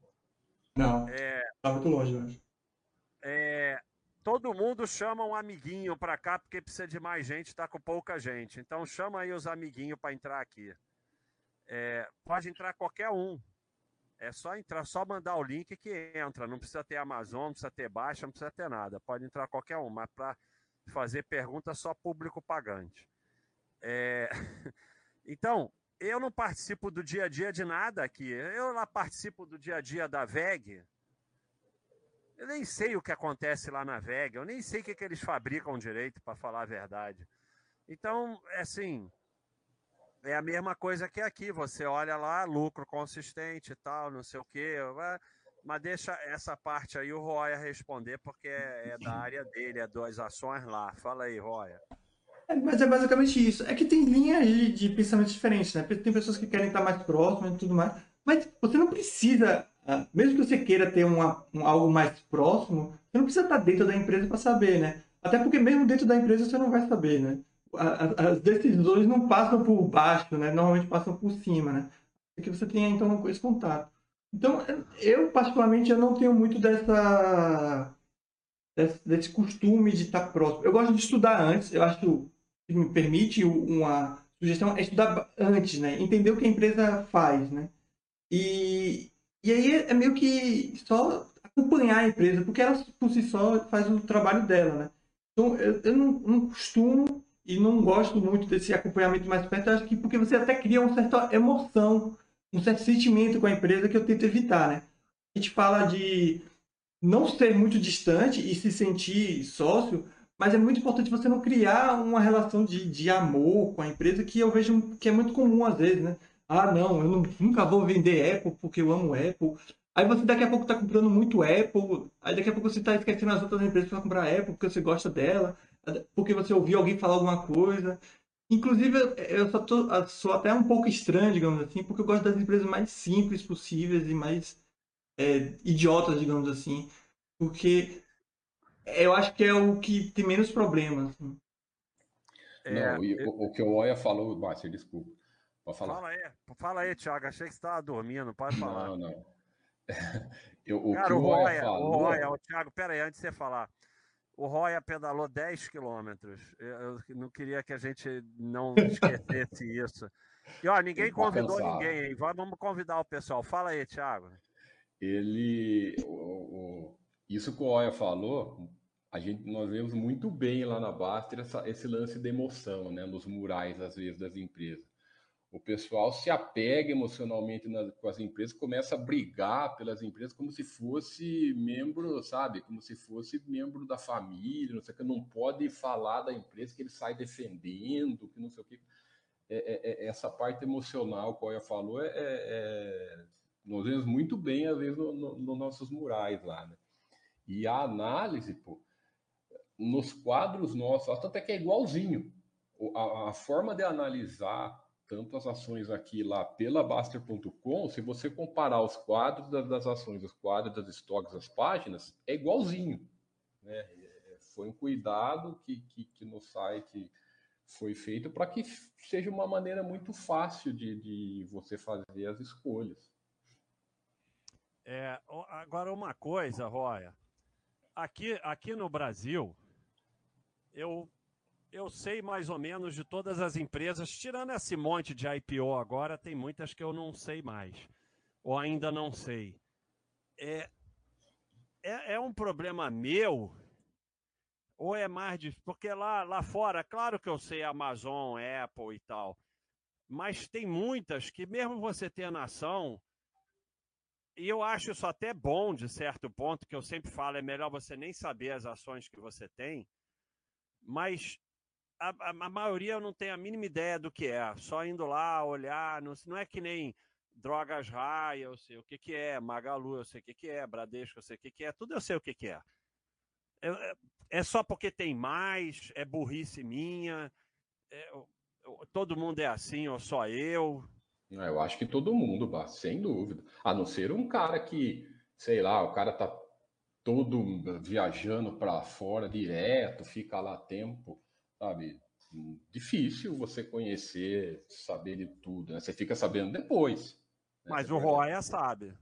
Não. É, tá muito longe, acho. É, todo mundo chama um amiguinho para cá porque precisa de mais gente, está com pouca gente. Então chama aí os amiguinhos para entrar aqui. É, pode entrar qualquer um. É só entrar, só mandar o link que entra. Não precisa ter Amazon, não precisa ter Baixa, não precisa ter nada. Pode entrar qualquer um, mas para fazer pergunta só público pagante. É... Então, eu não participo do dia a dia de nada aqui. Eu lá participo do dia a dia da VEG. Eu nem sei o que acontece lá na VEG. Eu nem sei o que, que eles fabricam direito, para falar a verdade. Então, é assim, é a mesma coisa que aqui. Você olha lá, lucro consistente e tal, não sei o quê. Mas deixa essa parte aí o Roya responder, porque é, é da área dele, é das ações lá. Fala aí, Roya. É, mas é basicamente isso. É que tem linhas de, de pensamento diferentes, né? Tem pessoas que querem estar mais próximas e tudo mais. Mas você não precisa, ah, mesmo que você queira ter uma, um, algo mais próximo, você não precisa estar dentro da empresa para saber, né? Até porque mesmo dentro da empresa você não vai saber, né? As decisões não passam por baixo, né? Normalmente passam por cima, né? É que você tenha então esse contato. Então, eu particularmente eu não tenho muito dessa desse, desse costume de estar próximo. Eu gosto de estudar antes. Eu acho me permite uma sugestão é estudar antes, né? Entender o que a empresa faz, né? E, e aí é meio que só acompanhar a empresa, porque ela por si só faz o trabalho dela, né? Então eu, eu não, não, costumo e não gosto muito desse acompanhamento mais perto, acho que porque você até cria uma certa emoção, um certo sentimento com a empresa que eu tento evitar, né? A gente fala de não ser muito distante e se sentir sócio, mas é muito importante você não criar uma relação de, de amor com a empresa que eu vejo que é muito comum às vezes, né? Ah, não, eu não, nunca vou vender Apple porque eu amo Apple. Aí você daqui a pouco está comprando muito Apple, aí daqui a pouco você está esquecendo as outras empresas para comprar Apple porque você gosta dela, porque você ouviu alguém falar alguma coisa. Inclusive, eu só tô, sou até um pouco estranho, digamos assim, porque eu gosto das empresas mais simples possíveis e mais é, idiotas, digamos assim. Porque eu acho que é o que tem menos problemas. Assim. É, não, e eu... o, que o Oia falou, Márcio, desculpa. Pode falar. Fala aí, fala aí, Thiago. Achei que você estava dormindo, pode falar. Não, não. eu, o Cara, que o, o Roya, falou... o Roya, o Thiago, pera aí, antes de você falar. O Roya pedalou 10 quilômetros. Eu, não queria que a gente não esquecesse isso. E ó, ninguém convidou ninguém, hein? Vamos convidar o pessoal. Fala aí, Thiago. Ele. O, o, isso que o Oya falou, a gente, nós vemos muito bem lá na Baster esse lance de emoção, né, nos murais, às vezes, das empresas. O pessoal se apega emocionalmente na, com as empresas, começa a brigar pelas empresas como se fosse membro, sabe? Como se fosse membro da família, não sei o que, não pode falar da empresa que ele sai defendendo, que não sei o que. É, é, é essa parte emocional o Oya falou, é, é, é, nós vemos muito bem, às vezes, nos no, no nossos murais lá, né? E a análise, pô, nos quadros nossos, até que é igualzinho. A, a, forma de analisar tanto as ações aqui lá pela Baster.com, se você comparar os quadros das, ações, os quadros das estoques, as páginas, é igualzinho. Né? É, foi um cuidado que, que, que no site foi feito para que seja uma maneira muito fácil de, de você fazer as escolhas. É, agora, uma coisa, Roya, aqui, aqui no Brasil, eu, eu sei mais ou menos de todas as empresas, tirando esse monte de IPO agora, tem muitas que eu não sei mais, ou ainda não sei. É, é, é um problema meu, ou é mais de. Porque lá, lá fora, claro que eu sei Amazon, Apple e tal, mas tem muitas que, mesmo você tendo ação, e eu acho isso até bom, de certo ponto, que eu sempre falo, é melhor você nem saber as ações que você tem, mas a, a, a maioria eu não tenho a mínima ideia do que é, só indo lá, olhar, não, não é que nem Drogas Raia, eu sei o que, que é, Magalu, eu sei o que, que é, Bradesco, eu sei o que, que é, tudo eu sei o que, que é. É, é, é só porque tem mais, é burrice minha, é, todo mundo é assim, ou só eu, Eu acho que todo mundo, sem dúvida. A não ser um cara que, sei lá, o cara tá todo viajando para fora direto, fica lá tempo, sabe? Difícil você conhecer, saber de tudo, né? Você fica sabendo depois. Né? Mas o Roya sabe.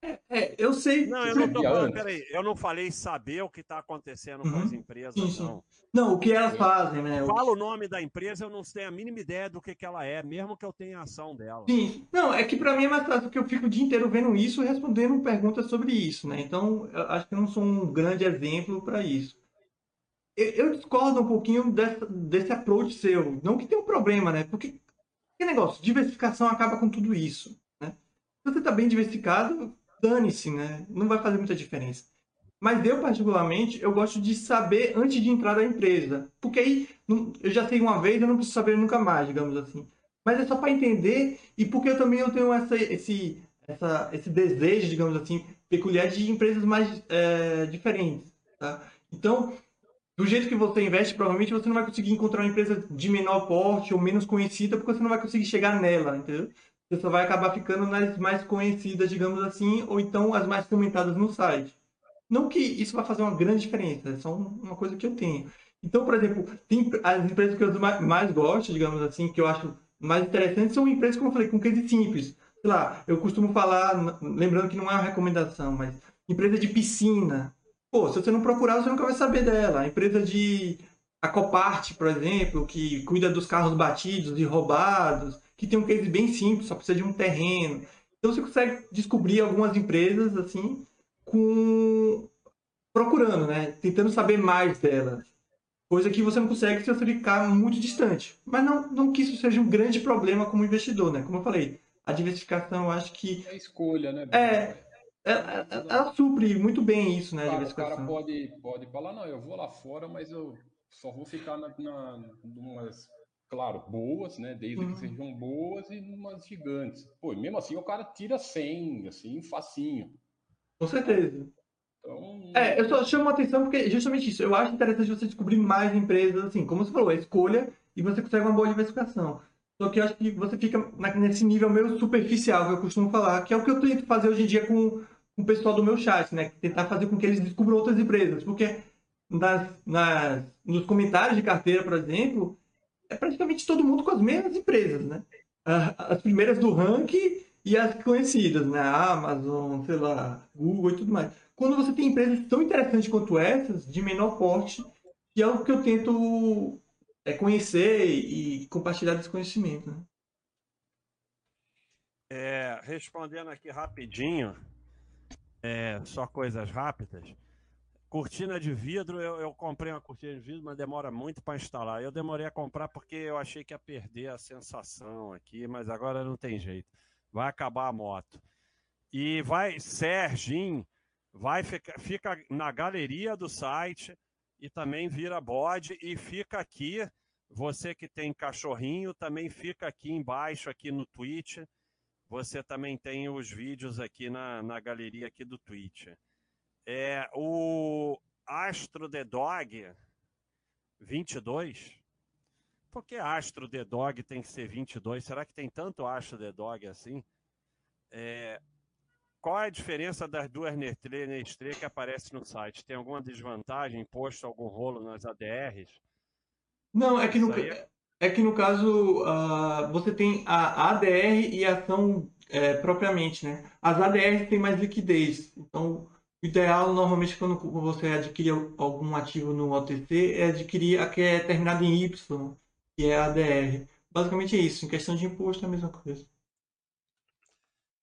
É, é, eu sei. Não, eu não tô falando, peraí, eu não falei saber o que está acontecendo uhum. com as empresas, sim, sim. não. Não, o que elas fazem, né? Fala o nome da empresa, eu não tenho a mínima ideia do que, que ela é, mesmo que eu tenha a ação dela. Sim, não, é que para mim é mais fácil, porque eu fico o dia inteiro vendo isso e respondendo perguntas sobre isso, né? Então, eu acho que eu não sou um grande exemplo para isso. Eu, discordo um pouquinho dessa, desse approach seu. Não que tenha um problema, né? Porque, que negócio, diversificação acaba com tudo isso, né? Se você está bem diversificado, dane-se, né? Não vai fazer muita diferença. Mas eu, particularmente, eu gosto de saber antes de entrar da empresa. Porque aí eu já sei uma vez, eu não preciso saber nunca mais, digamos assim. Mas é só para entender e porque eu também eu tenho essa, esse, essa, esse desejo, digamos assim, peculiar de empresas mais é, diferentes. Tá? Então, do jeito que você investe, provavelmente você não vai conseguir encontrar uma empresa de menor porte ou menos conhecida, porque você não vai conseguir chegar nela, entendeu? Você só vai acabar ficando nas mais conhecidas, digamos assim, ou então as mais comentadas no site. Não que isso vai fazer uma grande diferença, é só uma coisa que eu tenho. Então, por exemplo, tem as empresas que eu mais gosto, digamos assim, que eu acho mais interessantes, são empresas, como eu falei, com case simples. Sei lá, eu costumo falar, lembrando que não é uma recomendação, mas empresa de piscina. Pô, se você não procurar, você nunca vai saber dela. A empresa de a Copart, por exemplo, que cuida dos carros batidos e roubados, que tem um case bem simples, só precisa de um terreno. Então você consegue descobrir algumas empresas assim com procurando, né? Tentando saber mais delas. Coisa que você não consegue se você ficar muito distante. Mas não, não que isso seja um grande problema como investidor, né? Como eu falei, a diversificação eu acho que. É escolha, né? É. Ela, ela, ela, supre muito bem isso, né? Claro, o cara pode, pode falar, não, eu vou lá fora, mas eu só vou ficar na, na numas, claro, boas, né? Desde uhum. que sejam boas e numas gigantes. Pô, mesmo assim o cara tira 100, assim, facinho. Com certeza. Então... É, eu só chamo a atenção porque justamente isso. Eu acho interessante você descobrir mais empresas, assim, como você falou, a escolha e você consegue uma boa diversificação. Só que eu acho que você fica nesse nível meio superficial que eu costumo falar, que é o que eu tento fazer hoje em dia com o pessoal do meu chat, né? Tentar fazer com que eles descubram outras empresas. Porque nas, nas, nos comentários de carteira, por exemplo, é praticamente todo mundo com as mesmas empresas, né? As primeiras do ranking e as conhecidas, né? Amazon, sei lá, Google e tudo mais. Quando você tem empresas tão interessantes quanto essas, de menor porte, que é algo que eu tento é, conhecer e compartilhar desse conhecimento. Né? É, respondendo aqui rapidinho, é, só coisas rápidas. Cortina de vidro, eu, eu, comprei uma cortina de vidro, mas demora muito para instalar. Eu demorei a comprar porque eu achei que ia perder a sensação aqui, mas agora não tem jeito vai acabar a moto. E vai, Serginho, vai ficar, fica na galeria do site e também vira bode e fica aqui. Você que tem cachorrinho também fica aqui embaixo, aqui no Twitch. Você também tem os vídeos aqui na, na galeria aqui do Twitch. É, o Astro The Dog 22 por que Astro The Dog tem que ser 22? Será que tem tanto Astro The Dog assim? É... Qual é a diferença das duas Nestlé Nestlé que aparece no site? Tem alguma desvantagem, posto algum rolo nas ADRs? Não, é que no, é... é... que no caso uh, você tem a ADR e a ação é, propriamente, né? As ADRs têm mais liquidez. Então, o ideal, normalmente, quando você adquire algum ativo no OTC, é adquirir a que é terminada em Y que é a ADR. Basicamente é isso. Em questão de imposto é a mesma coisa.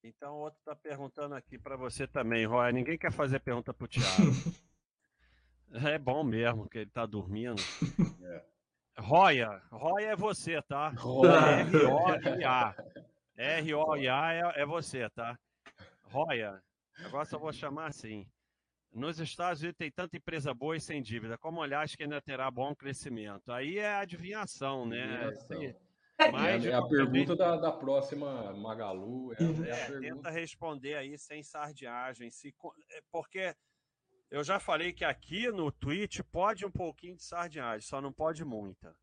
Então, outro está perguntando aqui para você também, Roy. Ninguém quer fazer pergunta para o Thiago. é bom mesmo que ele está dormindo. É. Roya, Roya é você, tá? R-O-I-A. R-O-I-A é, é você, tá? Roya, agora só vou chamar assim. Nos Estados Unidos tem tanta empresa boa e sem dívida. Como olhar, que ainda terá bom crescimento. Aí é adivinhação, né? Adivinhação. Mas, é, a pergunta da, da, próxima Magalu. É, é, é pergunta... Tenta responder aí sem sardiagem. Se, é, porque eu já falei que aqui no Twitch pode um pouquinho de sardiagem, só não pode muita.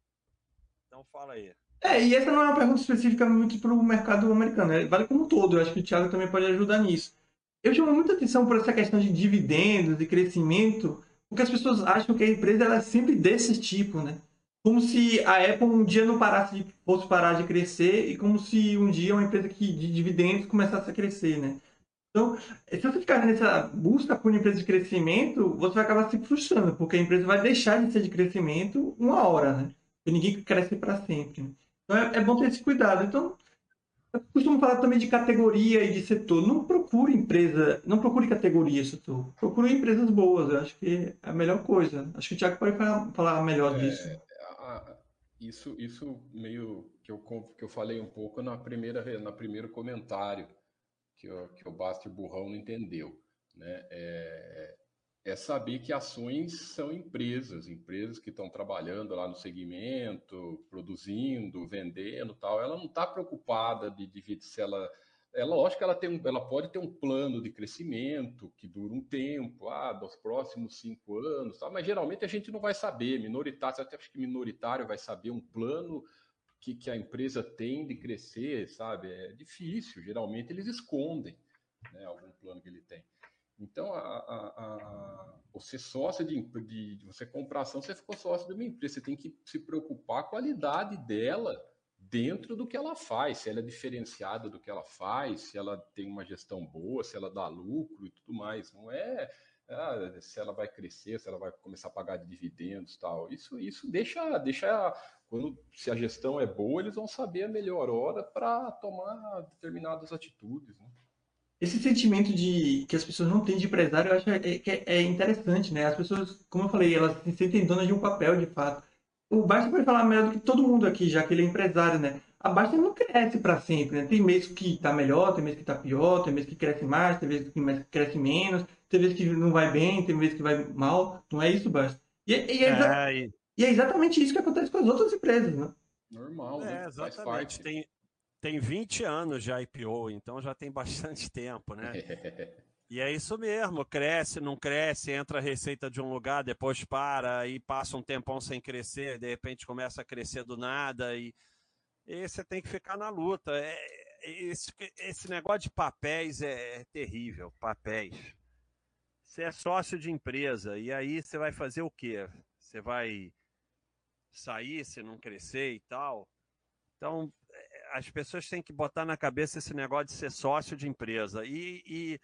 Então fala aí. É, e essa não é uma pergunta específica muito para o mercado americano, né? vale como um todo. Eu acho que o Thiago também pode ajudar nisso. Eu chamo muita atenção por essa questão de dividendos e crescimento, porque as pessoas acham que a empresa ela é sempre desse tipo, né? Como se a Apple um dia não parasse de, fosse parar de crescer e como se um dia uma empresa que, de dividendos começasse a crescer, né? Então, se você ficar nessa busca por uma empresa de crescimento, você vai acabar se frustrando, porque a empresa vai deixar de ser de crescimento uma hora, né? Porque ninguém cresce para sempre. Né? Então, é, é, bom ter esse cuidado. Então, eu costumo falar também de categoria e de setor. Não procure empresa, não procure categoria setor. Procure empresas boas. Eu acho que é a melhor coisa. Acho que o Thiago pode falar, falar melhor é, disso. isso, isso meio que eu, que eu falei um pouco na primeira, na primeiro comentário que, o, que o Basti Burrão não entendeu. Né? É, é saber que ações são empresas, empresas que estão trabalhando lá no segmento, produzindo, vendendo tal. Ela não está preocupada de, de, se ela. É lógico que ela, tem ela pode ter um plano de crescimento que dura um tempo, ah, dos próximos cinco anos, tal, mas geralmente a gente não vai saber. Minoritário, até acho que minoritário vai saber um plano que, que a empresa tem de crescer, sabe? É difícil, geralmente eles escondem né, algum plano que ele tem. Então, a, a, a, você sócio de, de, de, você comprar ação, você ficou sócio de uma empresa, você tem que se preocupar com a qualidade dela dentro do que ela faz, se ela é diferenciada do que ela faz, se ela tem uma gestão boa, se ela dá lucro e tudo mais. Não é ah, se ela vai crescer, se ela vai começar a pagar dividendos tal. Isso, isso deixa, deixa quando se a gestão é boa, eles vão saber a melhor hora para tomar determinadas atitudes. Né? Esse sentimento de que as pessoas não têm de empresário, eu acho que é, é, interessante, né? As pessoas, como eu falei, elas se sentem donas de um papel, de fato. O Basta pode falar melhor do que todo mundo aqui, já que ele é empresário, né? A Basta não cresce para sempre, né? Tem mês que está melhor, tem mês que está pior, tem mês que cresce mais, tem mês que cresce menos, tem mês que não vai bem, tem mês que vai mal. Não é isso, Basta? E, e é, é, e... E é exatamente isso que acontece com as outras empresas, né? Normal, é, né? Exatamente. Tem, tem 20 anos de IPO, então já tem bastante tempo, né? E é isso mesmo, cresce, não cresce, entra a receita de um lugar, depois para, e passa um tempão sem crescer, de repente começa a crescer do nada, e, e você tem que ficar na luta. É, esse, esse negócio de papéis é, é terrível, papéis. Você é sócio de empresa, e aí você vai fazer o quê? Você vai sair, se não crescer e tal. Então, eh, as pessoas têm que botar na cabeça esse negócio de ser sócio de empresa. E, e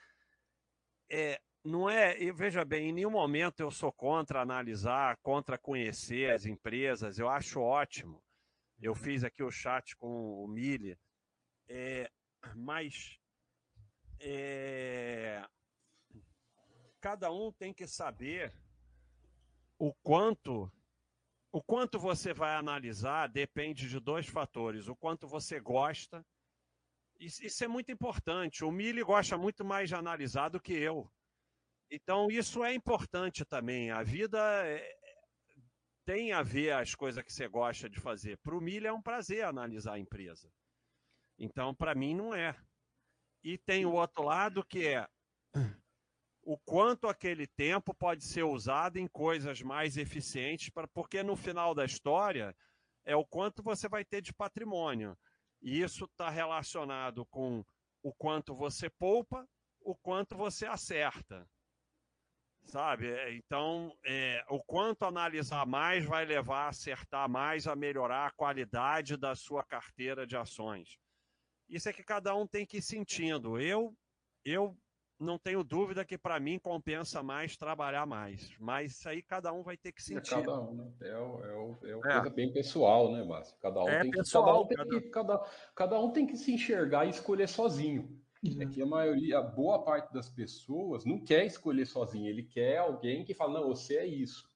é, não é, e veja bem, em nenhum momento eu sou contra analisar, contra conhecer as empresas, eu acho ótimo. Eu fiz aqui o chat com o Mili, é, mas é, cada um tem que saber o quanto o quanto você vai analisar depende de dois fatores: o quanto você gosta. Isso é muito importante. O Mili gosta muito mais de analisar do que eu. Então, isso é importante também. A vida é... tem a ver as coisas que você gosta de fazer. Para o Mili é um prazer analisar a empresa. Então, para mim, não é. E tem o outro lado que é o quanto aquele tempo pode ser usado em coisas mais eficientes, pra, porque no final da história é o quanto você vai ter de patrimônio. E isso está relacionado com o quanto você poupa, o quanto você acerta. Sabe? É, então, é, o quanto analisar mais vai levar a acertar mais, a melhorar a qualidade da sua carteira de ações. Isso é que cada um tem que ir sentindo. Eu, eu não tenho dúvida que para mim compensa mais trabalhar mais. Mas isso aí cada um vai ter que é sentir. É cada um, né? É, é, é uma é. coisa bem pessoal, né, Márcio? Cada um é tem pessoal, que, cada, um tem cada... Que, cada, cada um tem que se enxergar e escolher sozinho. É que a maioria, a boa parte das pessoas não quer escolher sozinho, ele quer alguém que fala, não, você é isso.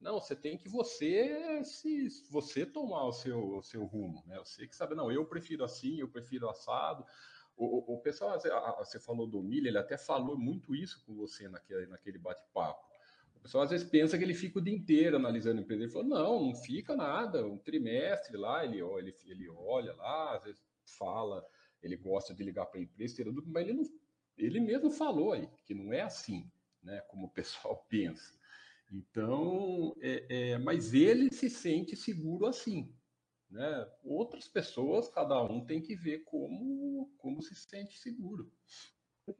Não, você tem que você se você tomar o seu, o seu rumo, né? Você que sabe, não, eu prefiro assim, eu prefiro assado. O, o, pessoal, você falou do milho, ele até falou muito isso com você naquele, naquele bate-papo. O pessoal às vezes pensa que ele fica o dia inteiro analisando a empresa. Ele falou: não, não fica nada. Um trimestre lá, ele, ele, ele olha lá, às vezes fala, ele gosta de ligar para a empresa, mas ele, não, ele mesmo falou aí que não é assim, né? Como o pessoal pensa. Então, é, é, mas ele se sente seguro assim. Né? Outras pessoas, cada um tem que ver como, como se sente seguro.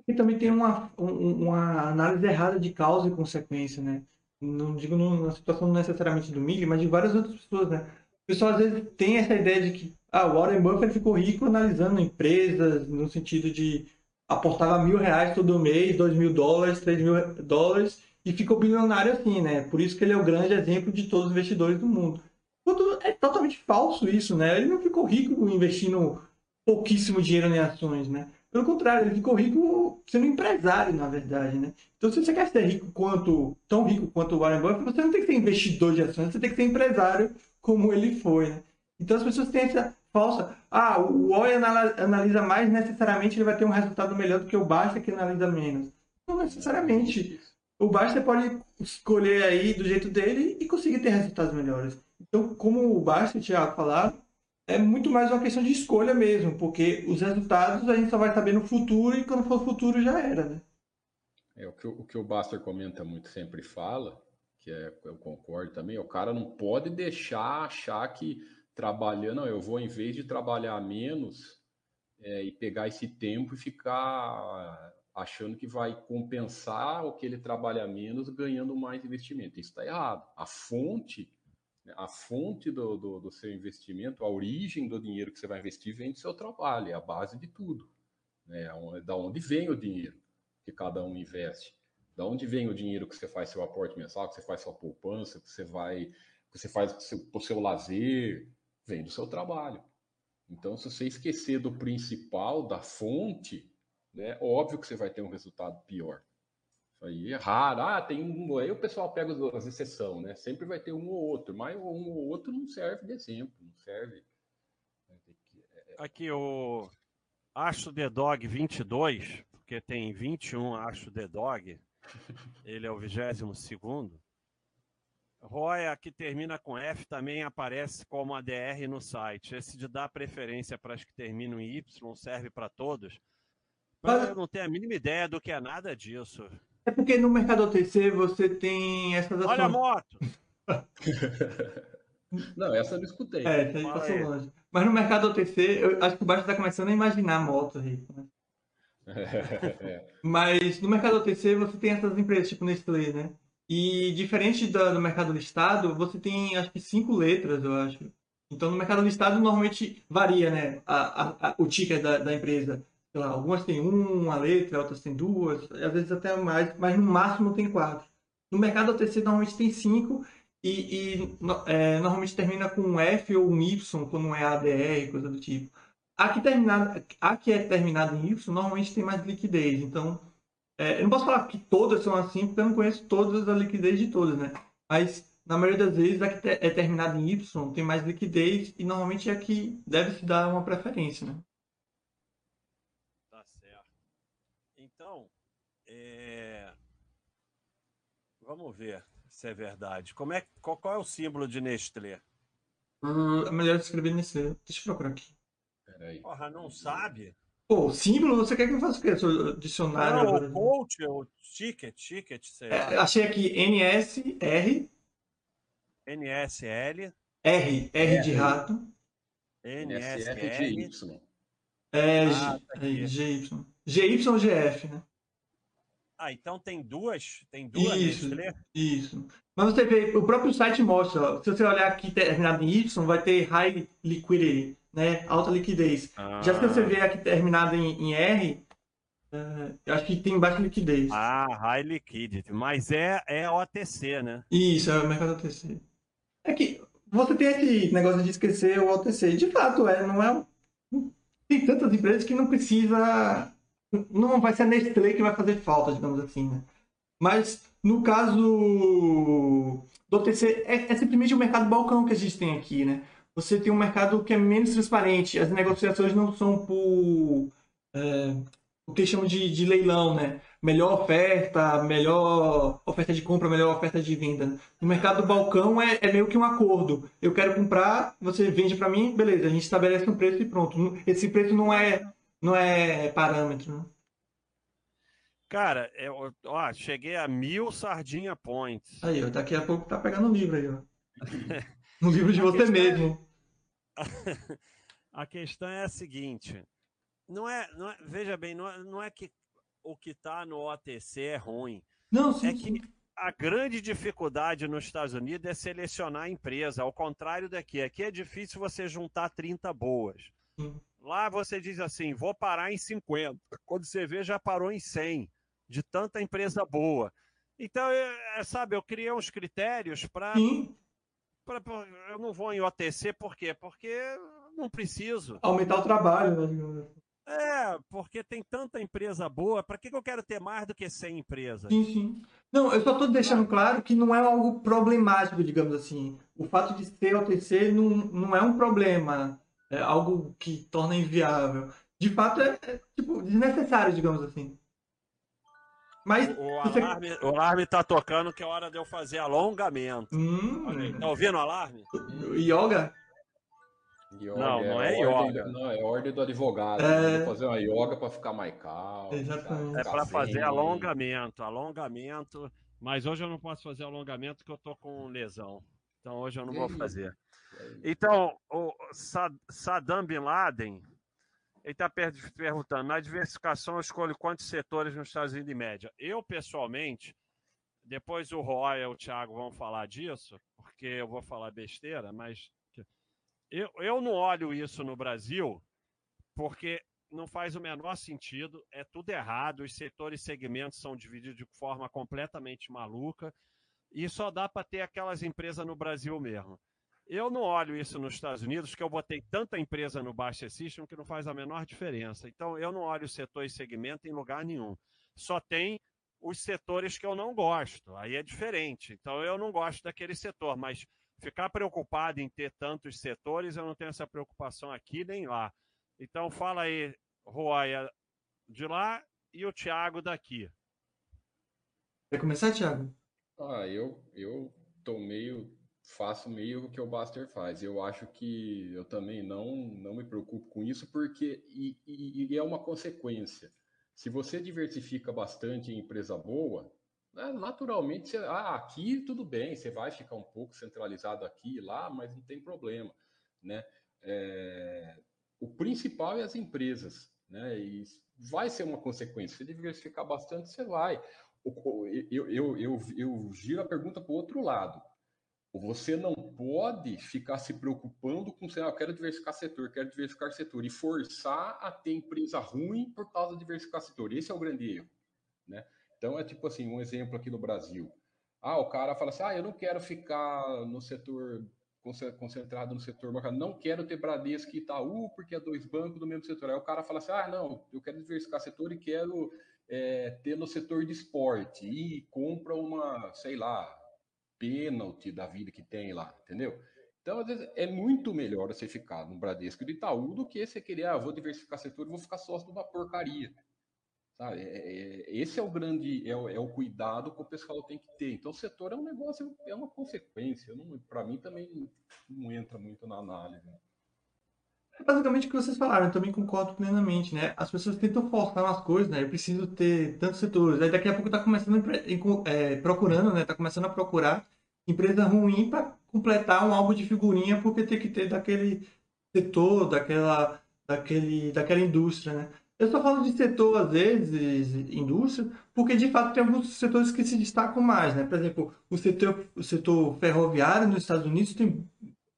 E também tem uma, uma análise errada de causa e consequência, né? Não digo na situação necessariamente do Mili, mas de várias outras pessoas, né? O pessoal às vezes tem essa ideia de que ah, o Warren Buffett ficou rico analisando empresas, no sentido de aportava mil reais todo mês, dois mil dólares, três mil dólares, e ficou bilionário assim, né? Por isso que ele é o grande exemplo de todos os investidores do mundo. É totalmente falso isso, né? Ele não ficou rico investindo pouquíssimo dinheiro em ações, né? Pelo contrário, ele ficou rico sendo empresário, na verdade, né? Então, se você quer ser rico quanto, tão rico quanto o Warren Buffett, você não tem que ser investidor de ações, você tem que ser empresário como ele foi, né? Então, as pessoas têm essa falsa... Ah, o Warren analisa mais, necessariamente ele vai ter um resultado melhor do que o Basta, que analisa menos. Não necessariamente. O Basta pode escolher aí do jeito dele e conseguir ter resultados melhores. Então, como o Basta o Thiago falaram, é muito mais uma questão de escolha mesmo, porque os resultados a gente só vai saber no futuro e quando for futuro já era, né? É, o, que, o que o Baster comenta muito, sempre fala, que é, eu concordo também, o cara não pode deixar achar que trabalhando, não, eu vou em vez de trabalhar menos é, e pegar esse tempo e ficar achando que vai compensar o que ele trabalha menos ganhando mais investimento. Isso está errado. A fonte a fonte do, do, do, seu investimento, a origem do dinheiro que você vai investir vem do seu trabalho, é a base de tudo. Né? É da onde vem o dinheiro que cada um investe? Da onde vem o dinheiro que você faz seu aporte mensal, que você faz sua poupança, que você vai, que você faz para o seu lazer? Vem do seu trabalho. Então, se você esquecer do principal, da fonte, né, óbvio que você vai ter um resultado pior. Isso aí é raro. Ah, tem um. Aí o pessoal pega as exceções, né? Sempre vai ter um ou outro, mas um ou outro não serve de exemplo, não serve. É, é, Aqui o Acho The Dog 22, porque tem 21 Acho The Dog, ele é o 22 segundo. Roya, que termina com F, também aparece como ADR no site. Esse de dar preferência para as que terminam em Y serve para todos? Mas... Eu não tenho a mínima ideia do que é nada disso. É porque no mercado OTC você tem essas ações. Olha a moto! não, essa eu não escutei. É, essa aí passou longe. Mas no mercado OTC, eu acho que o Baixo está começando a imaginar moto aí. Né? É. Mas no mercado OTC você tem essas empresas tipo Nestlé, né? E diferente do, do mercado listado, você tem acho que cinco letras, eu acho. Então no mercado listado normalmente varia, né? A, a, a, o ticker da, da empresa sei lá, algumas têm uma letra, outras têm duas, às vezes até mais, mas no máximo tem quatro. No mercado OTC normalmente tem cinco e, e é, normalmente termina com um F ou um Y, quando é ADR, coisa do tipo. A que, terminada, a que é terminada em Y normalmente tem mais liquidez, então é, eu não posso falar que todas são assim, porque eu não conheço todas a liquidez de todas, né? Mas na maioria das vezes a que é terminada em Y tem mais liquidez e normalmente é a que deve se dar uma preferência, né? É... Vamos ver se é verdade. Como é, qual, qual é o símbolo de Nestlé? Uh, é melhor escrever Nestlé. Deixa eu procurar aqui. Peraí. Porra, não sabe? Pô, símbolo, você quer que eu faça o quê? Seu dicionário? Não, agora? o coach, o ticket, ticket, sei é, lá. achei aqui NSR. NSL. R, R de rato. NSR. GY. É, ah, tá GY. GY ou GF, né? Ah, então tem duas? Tem duas isso, Nestlé? Isso. Mas você vê, o próprio site mostra, se você olhar aqui terminado em Y, vai ter high liquidity, né? Alta liquidez. Ah. Já se você ver aqui terminado em, em R, uh, eu acho que tem baixa liquidez. Ah, high liquidity. Mas é, é OTC, né? Isso, é o mercado OTC. É que você tem esse negócio de esquecer o OTC. De fato, é, não é. Tem tantas empresas que não precisa não vai ser a Nestlé que vai fazer falta, digamos assim, né? Mas no caso do OTC, é, é simplesmente o mercado balcão que a gente tem aqui, né? Você tem um mercado que é menos transparente, as negociações não são por é, o que chamam de, de leilão, né? Melhor oferta, melhor oferta de compra, melhor oferta de venda. No mercado do balcão é, é meio que um acordo. Eu quero comprar, você vende para mim, beleza, a gente estabelece um preço e pronto. Esse preço não é não é parâmetro, né? Cara, eu, ó, cheguei a mil sardinha points. Aí, ó, daqui a pouco tá pegando o livro aí, ó. no livro de você mesmo. a questão é a seguinte: não é, não é veja bem, não é, não é que o que está no OTC é ruim. Não, sim, é que sim. a grande dificuldade nos Estados Unidos é selecionar a empresa, ao contrário daqui. Aqui é difícil você juntar 30 boas. Sim. Lá você diz assim, vou parar em 50. Quando você vê, já parou em 100, de tanta empresa boa. Então, é, sabe, eu criei uns critérios para. Sim. Eu não vou em OTC, por quê? Porque não preciso. Aumentar o trabalho, né? É, porque tem tanta empresa boa, para que, que eu quero ter mais do que 100 empresas? Sim, sim. Não, eu só estou deixando claro que não é algo problemático, digamos assim. O fato de ser OTC não, não é um problema, é algo que torna inviável. De fato, é, é, tipo, desnecessário, digamos assim. Mas. O você- alarme, o alarme tá tocando que é hora de eu fazer alongamento. Hum, aí, tá ouvindo o alarme? yoga? Yoga Não, não é ordem yoga. do- não, é ordem do advogado. É. Vou fazer uma yoga para ficar mais calmo. Exatamente. É para fazer alongamento, alongamento. Mas hoje eu não posso fazer alongamento porque eu tô com lesão. Então hoje eu não vou Ih. fazer. Então, o Sa- Saddam Bin Laden, ele está perguntando, na diversificação eu escolho quantos setores nos Estados Unidos em média? Eu, pessoalmente, depois o Roy e o Thiago vão falar disso, porque eu vou falar besteira, mas eu, eu não olho isso no Brasil, porque não faz o menor sentido, é tudo errado, os setores e segmentos são divididos de forma completamente maluca, e só dá para ter aquelas empresas no Brasil mesmo. Eu não olho isso nos Estados Unidos, que eu botei tanta empresa no Baixa System que não faz a menor diferença. Então, eu não olho setor e segmento em lugar nenhum. Só tem os setores que eu não gosto. Aí é diferente. Então, eu não gosto daquele setor, mas ficar preocupado em ter tantos setores, eu não tenho essa preocupação aqui nem lá. Então, fala aí, Roya, de lá e o Thiago daqui. Quer começar, Thiago? Ah, eu, eu tô meio, faço meio que o Buster faz. Eu acho que eu também não, não me preocupo com isso, porque e, e- e é uma consequência. Se você diversifica bastante em empresa boa, né, naturalmente, você, ah, aqui tudo bem, você vai ficar um pouco centralizado aqui e lá, mas não tem problema, né? É, o principal é as empresas, né? E vai ser uma consequência. Se diversificar bastante, você vai. Eu, eu, eu, eu giro a pergunta para o outro lado. Você não pode ficar se preocupando com, sei lá, eu quero diversificar setor, quero diversificar setor, e forçar a ter empresa ruim por causa de diversificar setor. Esse é o grande erro. Né? Então, é tipo assim, um exemplo aqui no Brasil. Ah, o cara fala assim, ah, eu não quero ficar no setor conce- concentrado no setor bancário, não quero ter Bradesco e Itaú, porque é dois bancos do mesmo setor. Aí o cara fala assim, ah, não, eu quero diversificar setor e quero é, ter no setor de esporte, e compra uma, sei lá, pênalti da vida que tem lá, entendeu? Então, às vezes, é muito melhor você ficar no Bradesco e do Itaú do que você querer, ah, vou diversificar setor e vou ficar sócio de uma porcaria. Sabe? É- é- esse é o grande, é o, é o cuidado que o pessoal tem que ter. Então, o setor é um negócio, é uma consequência. Para mim também não entra muito na análise. É basicamente o que vocês falaram, eu também concordo plenamente, né? As pessoas tentam forçar umas coisas, né? Eu preciso ter tantos setores. Aí daqui a pouco tá começando é, procurando, né? Tá começando a procurar empresa ruim para completar um álbum de figurinha, porque tem que ter daquele setor, daquela, daquele, daquela indústria, né? Eu só falo de setor, às vezes, indústria, porque de fato tem alguns setores que se destacam mais, né? Por exemplo, o setor, o setor ferroviário nos Estados Unidos tem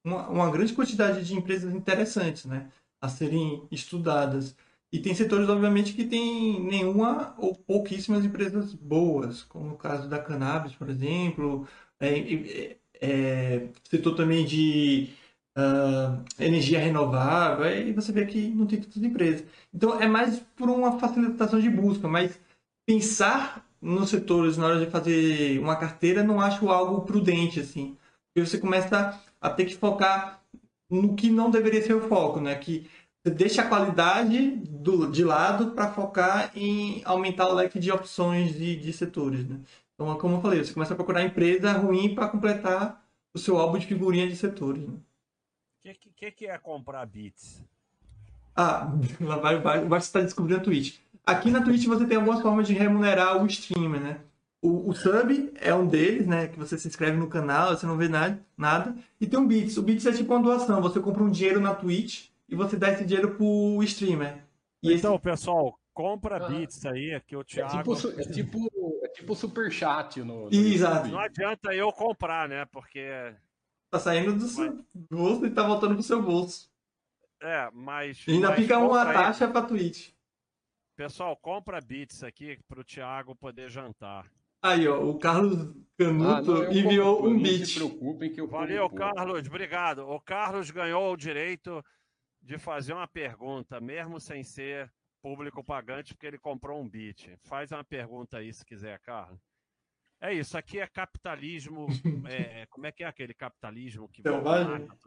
uma, uma grande quantidade de empresas interessantes, né, a serem estudadas. E tem setores, obviamente, que tem nenhuma ou pouquíssimas empresas boas, como o caso da cannabis, por exemplo, é, é, é, setor também de ah, energia renovável, aí você vê que não tem tantas empresas. Então, é mais por uma facilitação de busca, mas pensar nos setores na hora de fazer uma carteira não acho algo prudente, assim. Porque você começa a ter que focar no que não deveria ser o foco, né? Que você deixa a qualidade do, de lado para focar em aumentar o leque de opções de, de setores, né? Então, como eu falei, você começa a procurar empresa ruim para completar o seu álbum de figurinha de setores, né? O que, que, que é comprar bits? Ah, lá vai, vai, vai você está descobrindo a Twitch. Aqui na Twitch você tem algumas formas de remunerar o streamer, né? O, o sub é um deles, né? Que você se inscreve no canal, você não vê nada, nada. E tem um Bits. O Bits é tipo uma doação. Você compra um dinheiro na Twitch e você dá esse dinheiro pro streamer. E Então, esse... pessoal, compra Ah. bits aí, que o É Thiago. tipo, su- é tipo, é tipo superchat no, no Exato. Não adianta eu comprar, né? Porque. Tá saindo do seu bolso e tá voltando pro seu bolso. É, mas. E ainda mas fica uma aí. taxa pra Twitch. Pessoal, compra bits aqui pro Thiago poder jantar. Aí, ó, o Carlos Ah, Canuto não, eu enviou um não bit. se preocupem que eu Valeu. Carlos, obrigado. O Carlos ganhou o direito de fazer uma pergunta, mesmo sem ser público pagante, porque ele comprou um bit. Faz uma pergunta aí se quiser, Carlos. É isso, aqui é capitalismo. é, como é que é aquele capitalismo que Selvagem? mata?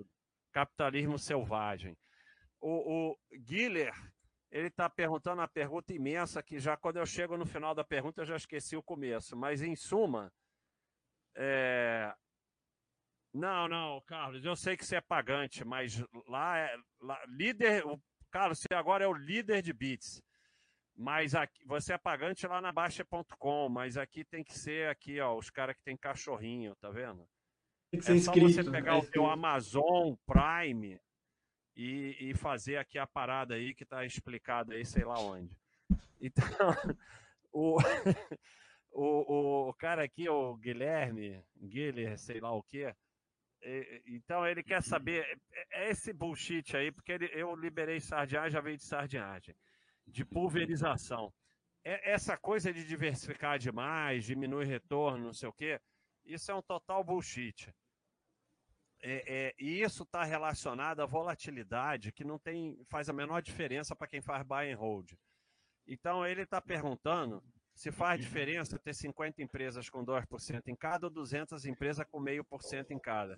Capitalismo selvagem. O, o Guiller, ele está perguntando uma pergunta imensa que já quando eu chego no final da pergunta eu já esqueci o começo. Mas em suma, é, não, não, Carlos, eu sei que você é pagante, mas lá é lá- líder. O, Carlos, você agora é o líder de bits. Mas aqui, você é pagante lá na Baixa.com, mas aqui tem que ser aqui, ó, os caras que tem cachorrinho, tá vendo? Tem que ser É só inscrito. você pegar é o inscrito. Amazon Prime e, e fazer aqui a parada aí que tá explicado aí, sei lá onde. Então, o, o, o cara aqui, o Guilherme, Guilherme, sei lá o quê, então ele quer saber, é- é esse bullshit aí, porque ele- eu liberei sardinhagem, já veio de sardinhagem, de pulverização. É- Essa coisa de diversificar demais, diminuir retorno, não sei o quê, isso é um total bullshit. É, é, e isso está relacionado à volatilidade, que não tem, faz a menor diferença para quem faz buy and hold. Então ele está perguntando se faz diferença ter 50 empresas com 2% em cada ou 200 empresas com meio por cento em cada.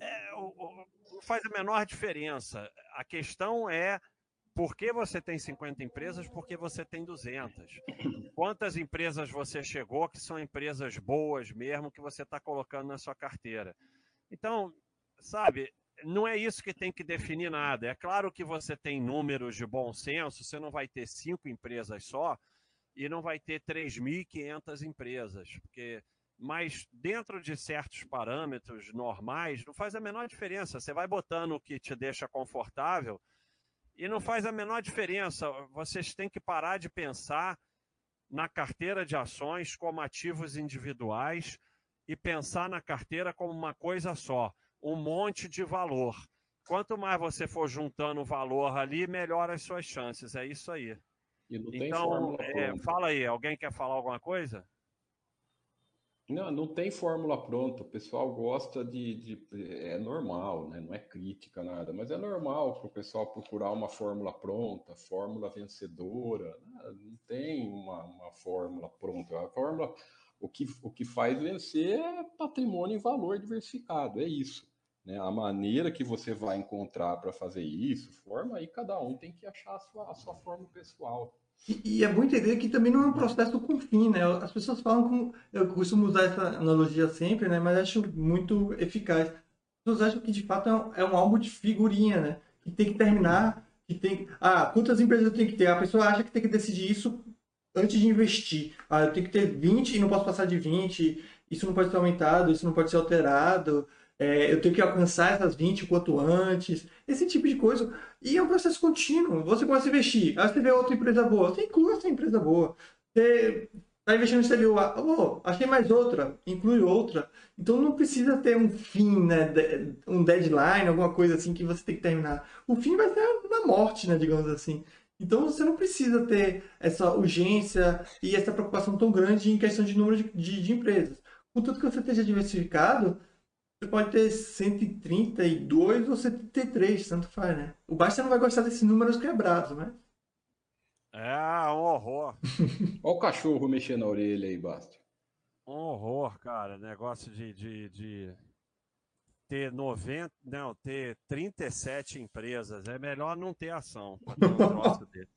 É, o- o- não faz a menor diferença. A questão é por que você tem 50 empresas, por que você tem 200. Quantas empresas você chegou que são empresas boas mesmo que você está colocando na sua carteira. Então, sabe, não é isso que tem que definir nada. É claro que você tem números de bom senso, você não vai ter cinco empresas só e não vai ter 3.500 empresas, porque mas dentro de certos parâmetros normais, não faz a menor diferença. Você vai botando o que te deixa confortável e não faz a menor diferença. Vocês têm que parar de pensar na carteira de ações como ativos individuais e pensar na carteira como uma coisa só, um monte de valor. Quanto mais você for juntando valor ali, melhor as suas chances. É isso aí. E Então, é, fala aí, alguém quer falar alguma coisa? Não, não tem fórmula pronta. O pessoal gosta de, de- É normal, né? Não é crítica, nada, mas é normal para o pessoal procurar uma fórmula pronta, fórmula vencedora. Não tem uma, uma fórmula pronta. A fórmula. O que, o que faz vencer é patrimônio em valor diversificado, é isso. Né? A maneira que você vai encontrar para fazer isso, forma aí, cada um tem que achar a sua, a sua forma pessoal. E, e é bom entender que também não é um processo com fim, né? As pessoas falam com. Eu costumo usar essa analogia sempre, né? Mas acho muito eficaz. As pessoas acham que de fato é um, é um álbum de figurinha, né? Que tem que terminar, que tem. Ah, quantas empresas eu tenho que ter? A pessoa acha que tem que decidir isso antes de investir. Ah, eu tenho que ter 20 e não posso passar de 20. Isso não pode ser aumentado, isso não pode ser alterado. É, eu tenho que alcançar essas 20 o quanto antes. Esse tipo de coisa. E é um processo contínuo. Você começa a investir, aí você vê outra empresa boa, você inclui essa empresa boa. Você está investindo no exterior, oh, achei mais outra, inclui outra. Então não precisa ter um fim, né? Um deadline, alguma coisa assim que você tem que terminar. O fim vai ser na morte, né? Digamos assim. Então você não precisa ter essa urgência e essa preocupação tão grande em questão de número de, de, de empresas. Contanto que você esteja diversificado, você pode ter 132 ou 133, tanto faz, né? O Basta não vai gostar desses números quebrados, né? É um horror. Olha o cachorro mexendo na orelha aí, Basta. Um horror, cara. Negócio de, de, de ter 90, não, ter 37 empresas. É melhor não ter ação pra ter um troço desse.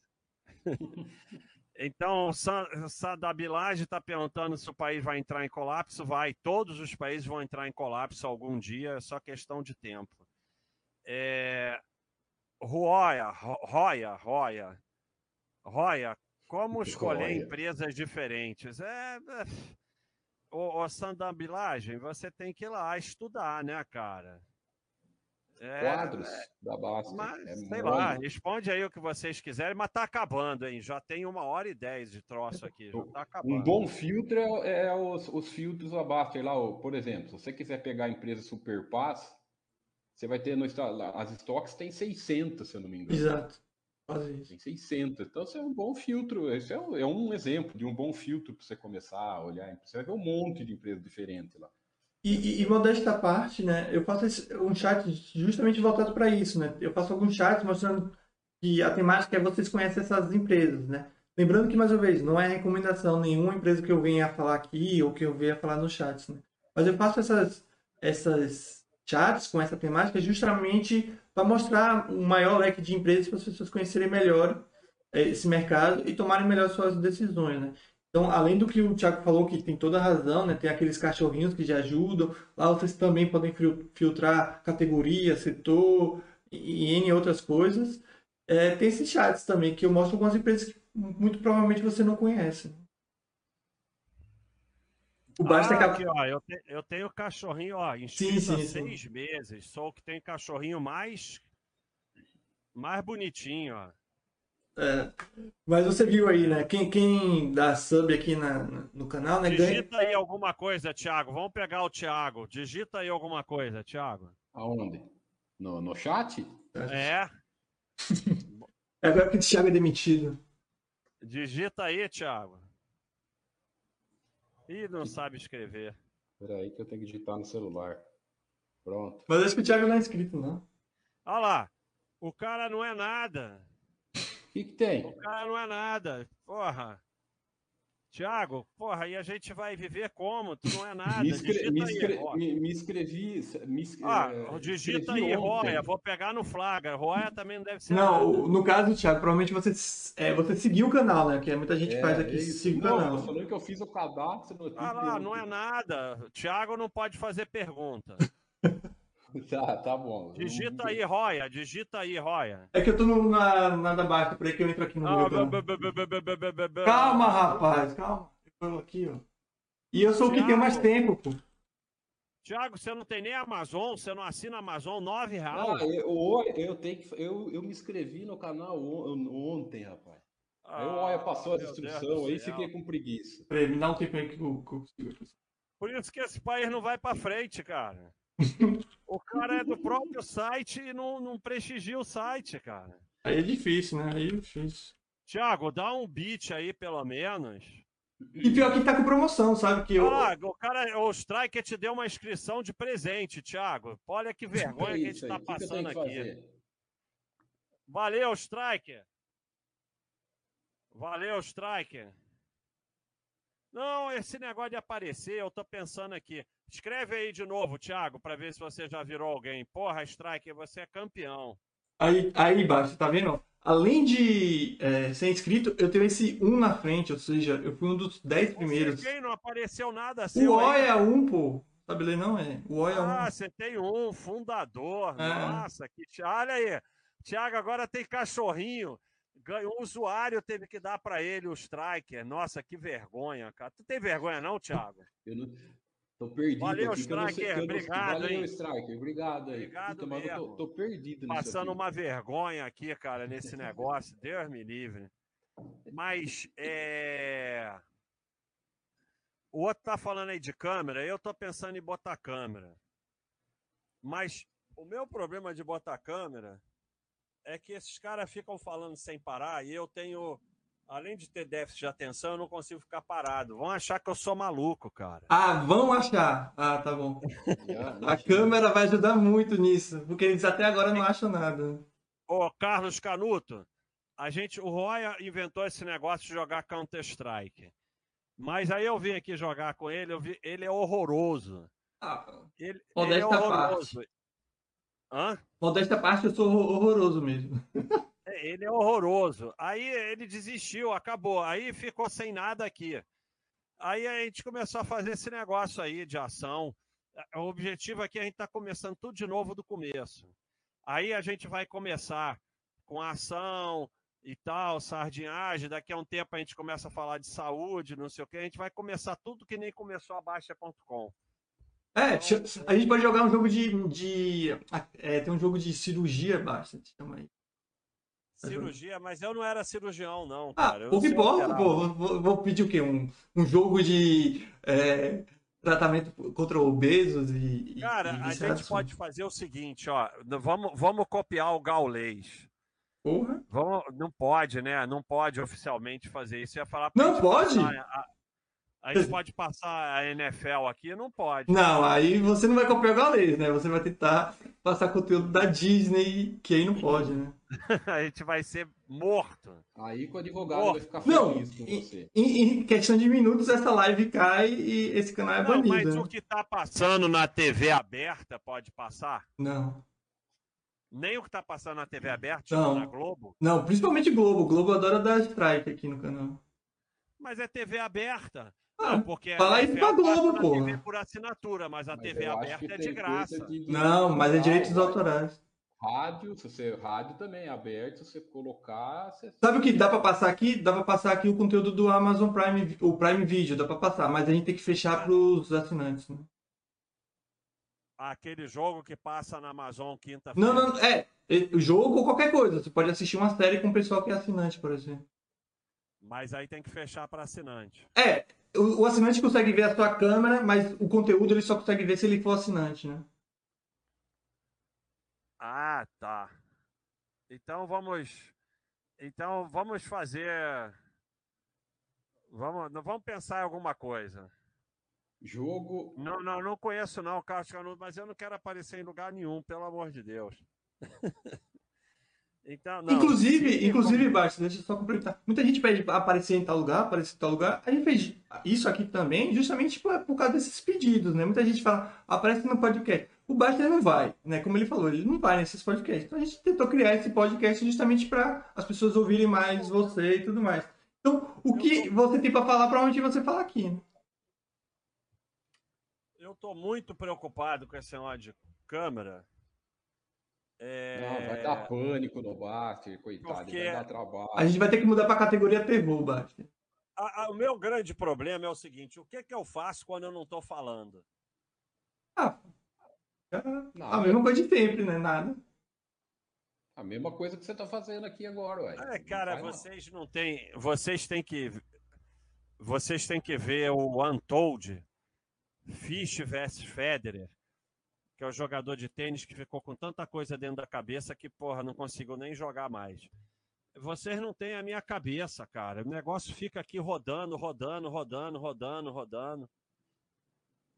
Então, Sadabilage está perguntando se o país vai entrar em colapso. Vai, todos os países vão entrar em colapso algum dia, é só questão de tempo. É... Roya, Ro- Roya, Roya, Roya, como escolher empresas diferentes? É, é, ô Sandambilagem, você tem que ir lá estudar, né, cara? É, Quadros da Basta. Mas, é sei lá, responde aí o que vocês quiserem, mas tá acabando, hein? Já tem uma hora e dez de troço aqui, já tá acabando. Um bom filtro é, é os, os, filtros da Basta. Lá, por exemplo, se você quiser pegar a empresa Superpass, você vai ter no as estoques tem 600, se eu não me engano. Exato. Tem 600. Então, isso é um bom filtro. Esse é um, é um exemplo de um bom filtro para você começar a olhar. Você vai ver um monte de empresas diferentes lá. E, e, e modesta parte, né? Eu faço esse, um chat justamente voltado para isso, né? Eu faço alguns chats mostrando que a temática é vocês conhecem essas empresas, né? Lembrando que, mais uma vez, não é recomendação nenhuma empresa que eu venha falar aqui ou que eu venha falar no chat, né? Mas eu faço essas, essas chats com essa temática justamente para mostrar um maior leque de empresas para as pessoas conhecerem melhor eh, esse mercado e tomarem melhor suas decisões, né? Então, além do que o Thiago falou, que tem toda a razão, né? Tem aqueles cachorrinhos que já ajudam. Lá vocês também podem filtrar categoria, setor e N outras coisas. É, tem esses chats também, que eu mostro algumas empresas que muito provavelmente você não conhece. O Basta ah, aqui, ó, eu, te, eu tenho cachorrinho, ó, inscrito sim, sim, há seis sim. meses. Sou o que tem cachorrinho mais mais bonitinho, ó. É, mas você viu aí, né? Quem, quem dá sub aqui na, no canal, né? Digita ganha... aí alguma coisa, Thiago. Vamos pegar o Thiago. Digita aí alguma coisa, Thiago. Aonde? No, no chat? É. é agora que o Thiago é demitido. Digita aí, Thiago. Ih, não sabe escrever. Espera aí que eu tenho que digitar no celular. Pronto. Mas acho que o Thiago não é inscrito, não. Olha lá. O cara não é nada. O que, que tem? O cara não é nada. Porra. Tiago, porra, e a gente vai viver como? Tu não é nada. Me, inscre me, inscre aí, me, me inscrevi. Me ah, é, digita aí, Roya. Vou pegar no Flaga. Roya também não deve ser. Não, nada. no caso, Thiago, provavelmente você, é, você seguiu o canal, né? Que muita gente é, faz aqui. É Siga o canal. Não, falando que eu fiz o cadastro. Ah lá, não é nada. Thiago não pode fazer pergunta. Tá, tá bom. Digita aí, Roya. Digita aí, Roya. É que eu tô no, na, nada baixo, peraí que eu entro aqui no ah, meu. Calma, rapaz, calma. Eu aqui, ó. E eu sou Thiago, o que tem mais tempo, pô. Tiago, você não tem nem Amazon, você não assina Amazon, nove reais. Ah, eu, eu, tenho que, eu, eu me inscrevi no canal ontem, rapaz. Ah, aí o Oia passou a instrução aí fiquei com preguiça. Peraí, me dá um tempo aí que eu consigo. Por isso que esse país não vai pra frente, cara. O cara é do próprio site e não, não prestigia o site, cara. Aí é difícil, né? Aí é difícil. Tiago, dá um beat aí, pelo menos. E pior que tá com promoção, sabe? Que eu... Ah, o cara, o Striker te deu uma inscrição de presente, Thiago. Olha que vergonha que, que a gente tá passando que aqui. Valeu, Striker. Valeu, Striker. Não, esse negócio de aparecer, eu tô pensando aqui. Escreve aí de novo, Thiago, para ver se você já virou alguém. Porra, Strike, você é campeão. Aí, aí embaixo, tá vendo? Além de é, ser inscrito, eu tenho esse 1 na frente, ou seja, eu fui um dos 10 primeiros. Quem não apareceu nada assim. O O é 1, pô. Sabe ler não? É. O O é 1. Ah, você tem um, fundador. É. Nossa, que. Olha aí. Thiago agora tem cachorrinho um usuário teve que dar para ele o striker. Nossa, que vergonha, cara. Tu tem vergonha não, Thiago? Eu não tô perdido Valeu, aqui, striker. Obrigado, Valeu, hein? striker. Obrigado aí. Obrigado Puta, eu tô, tô, perdido Passando uma vergonha aqui, cara, nesse negócio. Deus me livre. Mas é o outro tá falando aí de câmera, eu tô pensando em botar câmera. Mas o meu problema de botar câmera é que esses caras ficam falando sem parar e eu tenho, além de ter déficit de atenção, eu não consigo ficar parado. Vão achar que eu sou maluco, cara. Ah, vão achar. Ah, tá bom. a câmera vai ajudar muito nisso, porque eles até agora não acham nada. Ô, Carlos Canuto, a gente, o Roya inventou esse negócio de jogar Counter-Strike. Mas aí eu vim aqui jogar com ele, eu vi, ele é horroroso. Ah, ele, ele é horroroso. Parte. Hã? Modesta parte, eu sou horroroso mesmo. Ele é horroroso. Aí ele desistiu, acabou. Aí ficou sem nada aqui. Aí a gente começou a fazer esse negócio aí de ação. O objetivo aqui é a gente tá começando tudo de novo do começo. Aí a gente vai começar com ação, e tal, sardinhagem. Daqui a um tempo a gente começa a falar de saúde, não sei o que. A gente vai começar tudo que nem começou a Baixa.com. É, a gente pode jogar um jogo de. de é, tem um jogo de cirurgia, basta. Chama aí. Cirurgia, mas eu não era cirurgião, não, ah, cara. o que importa, pô. Vou, vou, pedir o quê? Um, um jogo de é, tratamento contra obesos e. Cara, e a gente pode fazer o seguinte, ó. Vamos, vamos copiar o gaulês. Porra. Vamos, não pode, né? Não pode oficialmente fazer isso. Ia falar não pode? A, a gente pode passar a NFL aqui? Não pode. Não, aí você não vai copiar o galês, né? Você vai tentar passar conteúdo da Disney, que aí não pode, né? a gente vai ser morto. Aí com o advogado morto. vai ficar feliz não, com você. Em, em, questão de minutos, essa live cai e esse canal é não, banido. Mas né? o que tá passando na TV aberta pode passar? Não. Nem o que tá passando na TV aberta, tipo não. na Globo? Não, principalmente Globo. Globo adora dar strike aqui no canal. Mas é TV aberta. Ah, não, porque fala isso pra Globo, pô. TV por assinatura, mas a mas TV aberta é de graça. De não, mas é direitos autorais. Rádio, se você rádio também é aberto, se você colocar. Você... Sabe o que dá para passar aqui? Dá para passar aqui o conteúdo do Amazon Prime, o Prime Video, dá para passar, mas a gente tem que fechar para os assinantes, né? Aquele jogo que passa na Amazon quinta-feira. Não, não, é, o jogo ou qualquer coisa. Você pode assistir uma série com o pessoal que é assinante, por exemplo. Mas aí tem que fechar para assinante. É, o, o, assinante consegue ver a sua câmera, mas o conteúdo ele só consegue ver se ele for assinante, né? Ah, tá. Então vamos. Então vamos fazer. Vamos, vamos pensar em alguma coisa. Jogo. Não, não, não conheço não, Carlos Canudo, mas eu não quero aparecer em lugar nenhum, pelo amor de Deus. Então, inclusive, inclusive. Barça, deixa eu só complementar. Muita gente pede aparecer em tal lugar, aparecer em tal lugar. A gente fez isso aqui também, justamente por, por causa desses pedidos, né? Muita gente fala, aparece no podcast. O Barça não vai, né? Como ele falou, ele não vai nesses podcasts. Então a gente tentou criar esse podcast justamente para as pessoas ouvirem mais você e tudo mais. Então, o que você tem para falar para onde você falar aqui? Né? Eu tô muito preocupado com esse de câmera é... Não, vai dar pânico no Baster, coitado, Porque... vai dar trabalho. A gente vai ter que mudar para a categoria terror, Baster. o meu grande problema é o seguinte: o que, que eu faço quando eu não estou falando? Ah, a mesma coisa de sempre, né? Nada. A mesma coisa que você está fazendo aqui agora, ué. É, cara, não vocês não. não têm. Vocês têm que. Vocês têm que ver o Untold Fish vs Federer que é o jogador de tênis que ficou com tanta coisa dentro da cabeça que, porra, não conseguiu nem jogar mais. Vocês não têm a minha cabeça, cara. O negócio fica aqui rodando, rodando, rodando, rodando, rodando.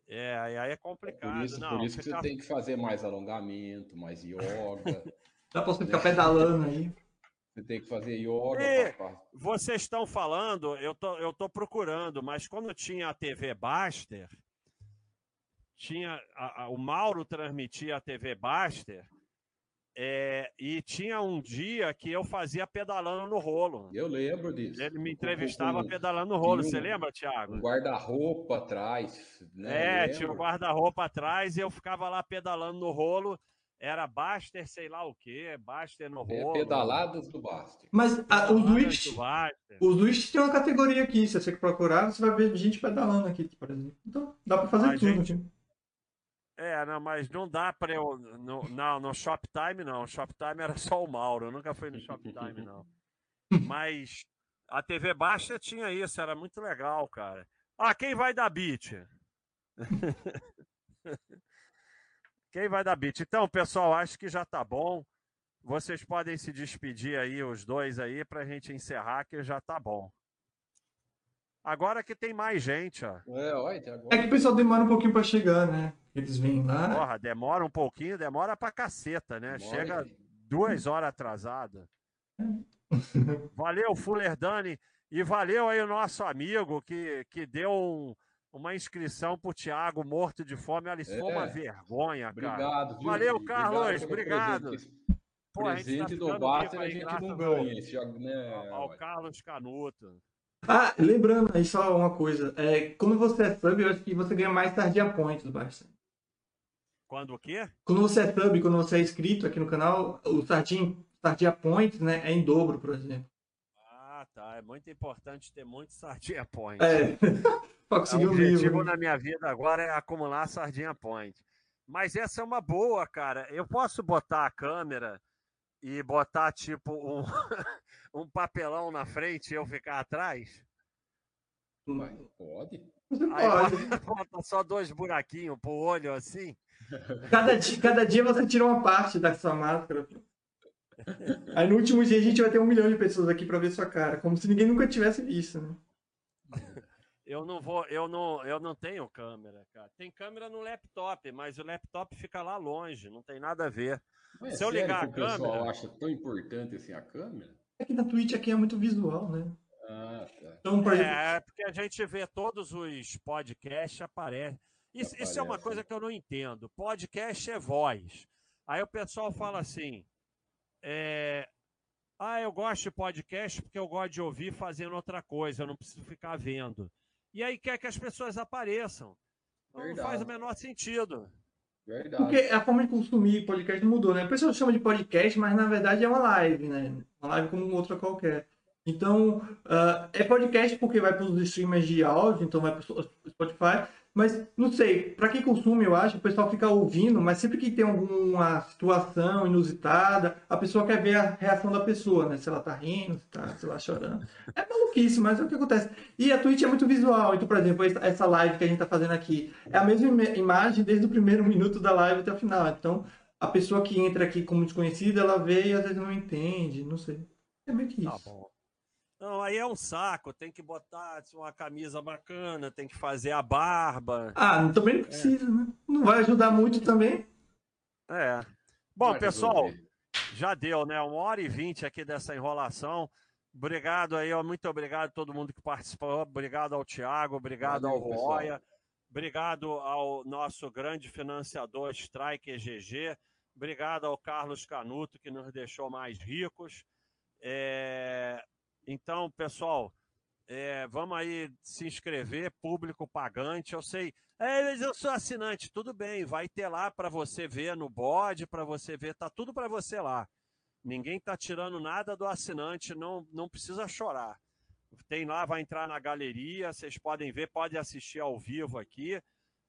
É, aí é complicado. Por isso, não, por isso que você tem que fazer mais alongamento, mais yoga. Dá pra você ficar pedalando aí. Você tem que fazer yoga. E vocês estão falando, eu tô, eu tô procurando, mas quando tinha a TV Baster, tinha a, a, o Mauro transmitia a TV Baster é, e tinha um dia que eu fazia pedalando no rolo. Eu lembro disso. Ele me entrevistava pedalando no rolo. Você lembra, Thiago? Um guarda-roupa atrás. Né? É, tinha um guarda-roupa atrás e eu ficava lá pedalando no rolo. Era Baster, sei lá o quê, Baster no é, rolo. É, pedaladas do Baster. Mas a, os Luiz, os Luiz tem uma categoria aqui. Se você procurar, você vai ver gente pedalando aqui, por exemplo. Então, dá para fazer a tudo gente... É, não, mas não dá para eu. No, não, no Shoptime não. Shoptime era só o Mauro. Eu nunca fui no Shoptime, não. Mas a TV Baixa tinha isso, era muito legal, cara. Ah, quem vai dar beat? quem vai dar beat? Então, pessoal, acho que já tá bom. Vocês podem se despedir aí, os dois aí, pra gente encerrar, que já tá bom. Agora que tem mais gente, ó. É, olha, agora... é que o pessoal demora um pouquinho para chegar, né? Eles vêm lá. Porra, demora um pouquinho, demora pra caceta, né? Demora Chega aí. duas horas atrasada. valeu, Fuller Dani. E valeu aí o nosso amigo que, que deu um, uma inscrição pro Thiago morto de fome. Olha, isso é. foi uma vergonha, cara. Obrigado, viu? Valeu, Carlos. Obrigado. Presente, Pô, presente tá do Basta a gente não ganha. Esse, né? Ao, ao Carlos Canuto. Ah, lembrando aí só uma coisa. É, quando você é sub, eu acho que você ganha mais Tardia Points bastante. Quando o quê? Quando você é sub, quando você é inscrito aqui no canal, o Tardia, Tardia Points né, é em dobro, por exemplo. tá? É muito importante ter muito sardinha point. É, pra conseguir o um objetivo livro. na minha vida agora é acumular sardinha point. Mas essa é uma boa, cara. Eu posso botar a câmera e botar tipo um, um papelão na frente e eu ficar atrás? Mas pode. Aí pode. bota, bota só dois buraquinhos pro olho assim. Cada dia, cada dia você tira uma parte da sua máscara. Aí no último dia a gente vai ter um milhão de pessoas aqui pra ver sua cara, como se ninguém nunca tivesse visto, né? Eu não vou, eu não, eu não tenho câmera, cara. Tem câmera no laptop, mas o laptop fica lá longe, não tem nada a ver. Mas é Se eu ligar que o a pessoal câmera- acha tão importante assim a câmera? É que na Twitch aqui é muito visual, né? Ah, tá. Então, por exemplo, É, porque a gente vê todos os podcasts aparecem. Isso, isso é uma coisa que eu não entendo. Podcast é voz. Aí o pessoal fala assim: é, ah, eu gosto de podcast porque eu gosto de ouvir fazendo outra coisa, eu não preciso ficar vendo. E aí quer que as pessoas apareçam. Então, Não faz o menor sentido. Verdade. porque a forma de consumir podcast mudou, né? O pessoal chama de podcast, mas na verdade é uma live, né? Uma live como outra qualquer. Então, ah, é podcast porque vai para os streamers de áudio, então vai para o Spotify. Mas, não sei, para quem consome, eu acho, o pessoal fica ouvindo, mas sempre que tem alguma situação inusitada, a pessoa quer ver a reação da pessoa, né? Se ela tá rindo, se tá, sei lá, chorando. É maluquice, mas é o que acontece. E a Twitch é muito visual. Então, por exemplo, essa- live que a gente tá fazendo aqui é a mesma ima- imagem desde o primeiro minuto da live até o final. Então, a pessoa que entra aqui como desconhecida, ela vê e às vezes não entende, não sei. É meio que Tá isso. bom. Não, aí é um saco, tem que botar assim, uma camisa bacana, tem que fazer a barba. Ah, também não precisa, né? Não vai ajudar muito também. É. Bom, Vai pessoal, resolver. já deu, né? Uma hora e vinte aqui dessa enrolação. Obrigado aí, ó, muito obrigado a todo mundo que participou. Obrigado ao Tiago, obrigado Valeu, ao pessoal. Roya, obrigado ao nosso grande financiador Strike EGG, obrigado ao Carlos Canuto, que nos deixou mais ricos. É, Então, pessoal, é, vamos aí se inscrever, público pagante. Eu sei, é, mas eu sou assinante, tudo bem, vai ter lá para você ver no bode, para você ver, tá tudo para você lá. Ninguém tá tirando nada do assinante, não, não precisa chorar. Tem lá, vai entrar na galeria, vocês podem ver, pode assistir ao vivo aqui,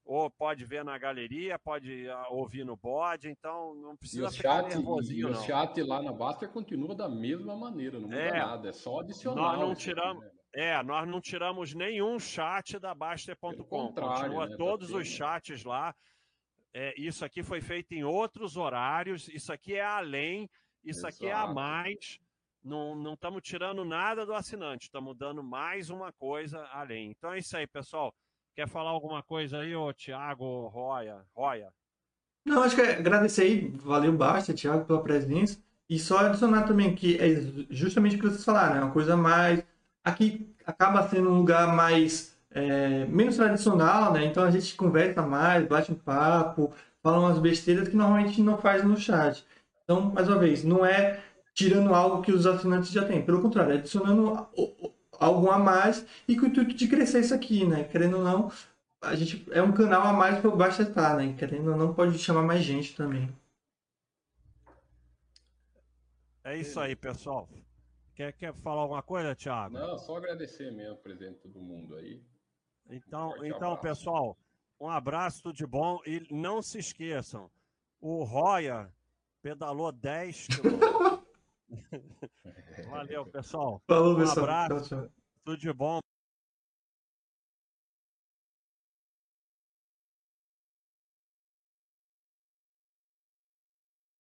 ou pode ver na galeria, pode ah, ouvir no bode, então não E precisa o ficar chat, e nervosinho, o não. chat lá na Baster continua da mesma maneira, não muda É. nada, é só adicionar. Nós não aqui, tiramos- né? É, nós não tiramos nenhum chat da Baster.com. Continua né, tá todos os chats lá. É, isso aqui foi feito em outros horários. Isso aqui é além. Isso aqui é a Exato. mais. Não não estamos tirando nada do assinante. Estamos dando mais uma coisa além. Então é isso aí, pessoal. Quer falar alguma coisa aí, ô Thiago Roya? Roya? Não, acho que é agradecer aí, valeu basta, Thiago, pela presença. E só adicionar também que é justamente o que vocês falaram, é uma coisa mais. Aqui acaba sendo um lugar mais. é, menos tradicional, né? Então a gente conversa mais, bate um papo, fala umas besteiras que normalmente não faz no chat. Então, mais uma vez, não é tirando algo que os assinantes já têm, pelo contrário, é adicionando algo a mais e com o intuito de crescer isso aqui, né? Querendo ou não, a gente é um canal a mais para o Basta estar, né? Querendo ou não, pode chamar mais gente também. É isso aí, pessoal. Quer, quer falar alguma coisa, Thiago? Não, só agradecer mesmo o presente de todo mundo aí. Então, forte então abraço. pessoal, um abraço, tudo de bom. E não se esqueçam, o Roya pedalou 10 quilômetros. Valeu, pessoal. Falou, Um pessoal. abraço. Tchau, tchau. Tudo de bom.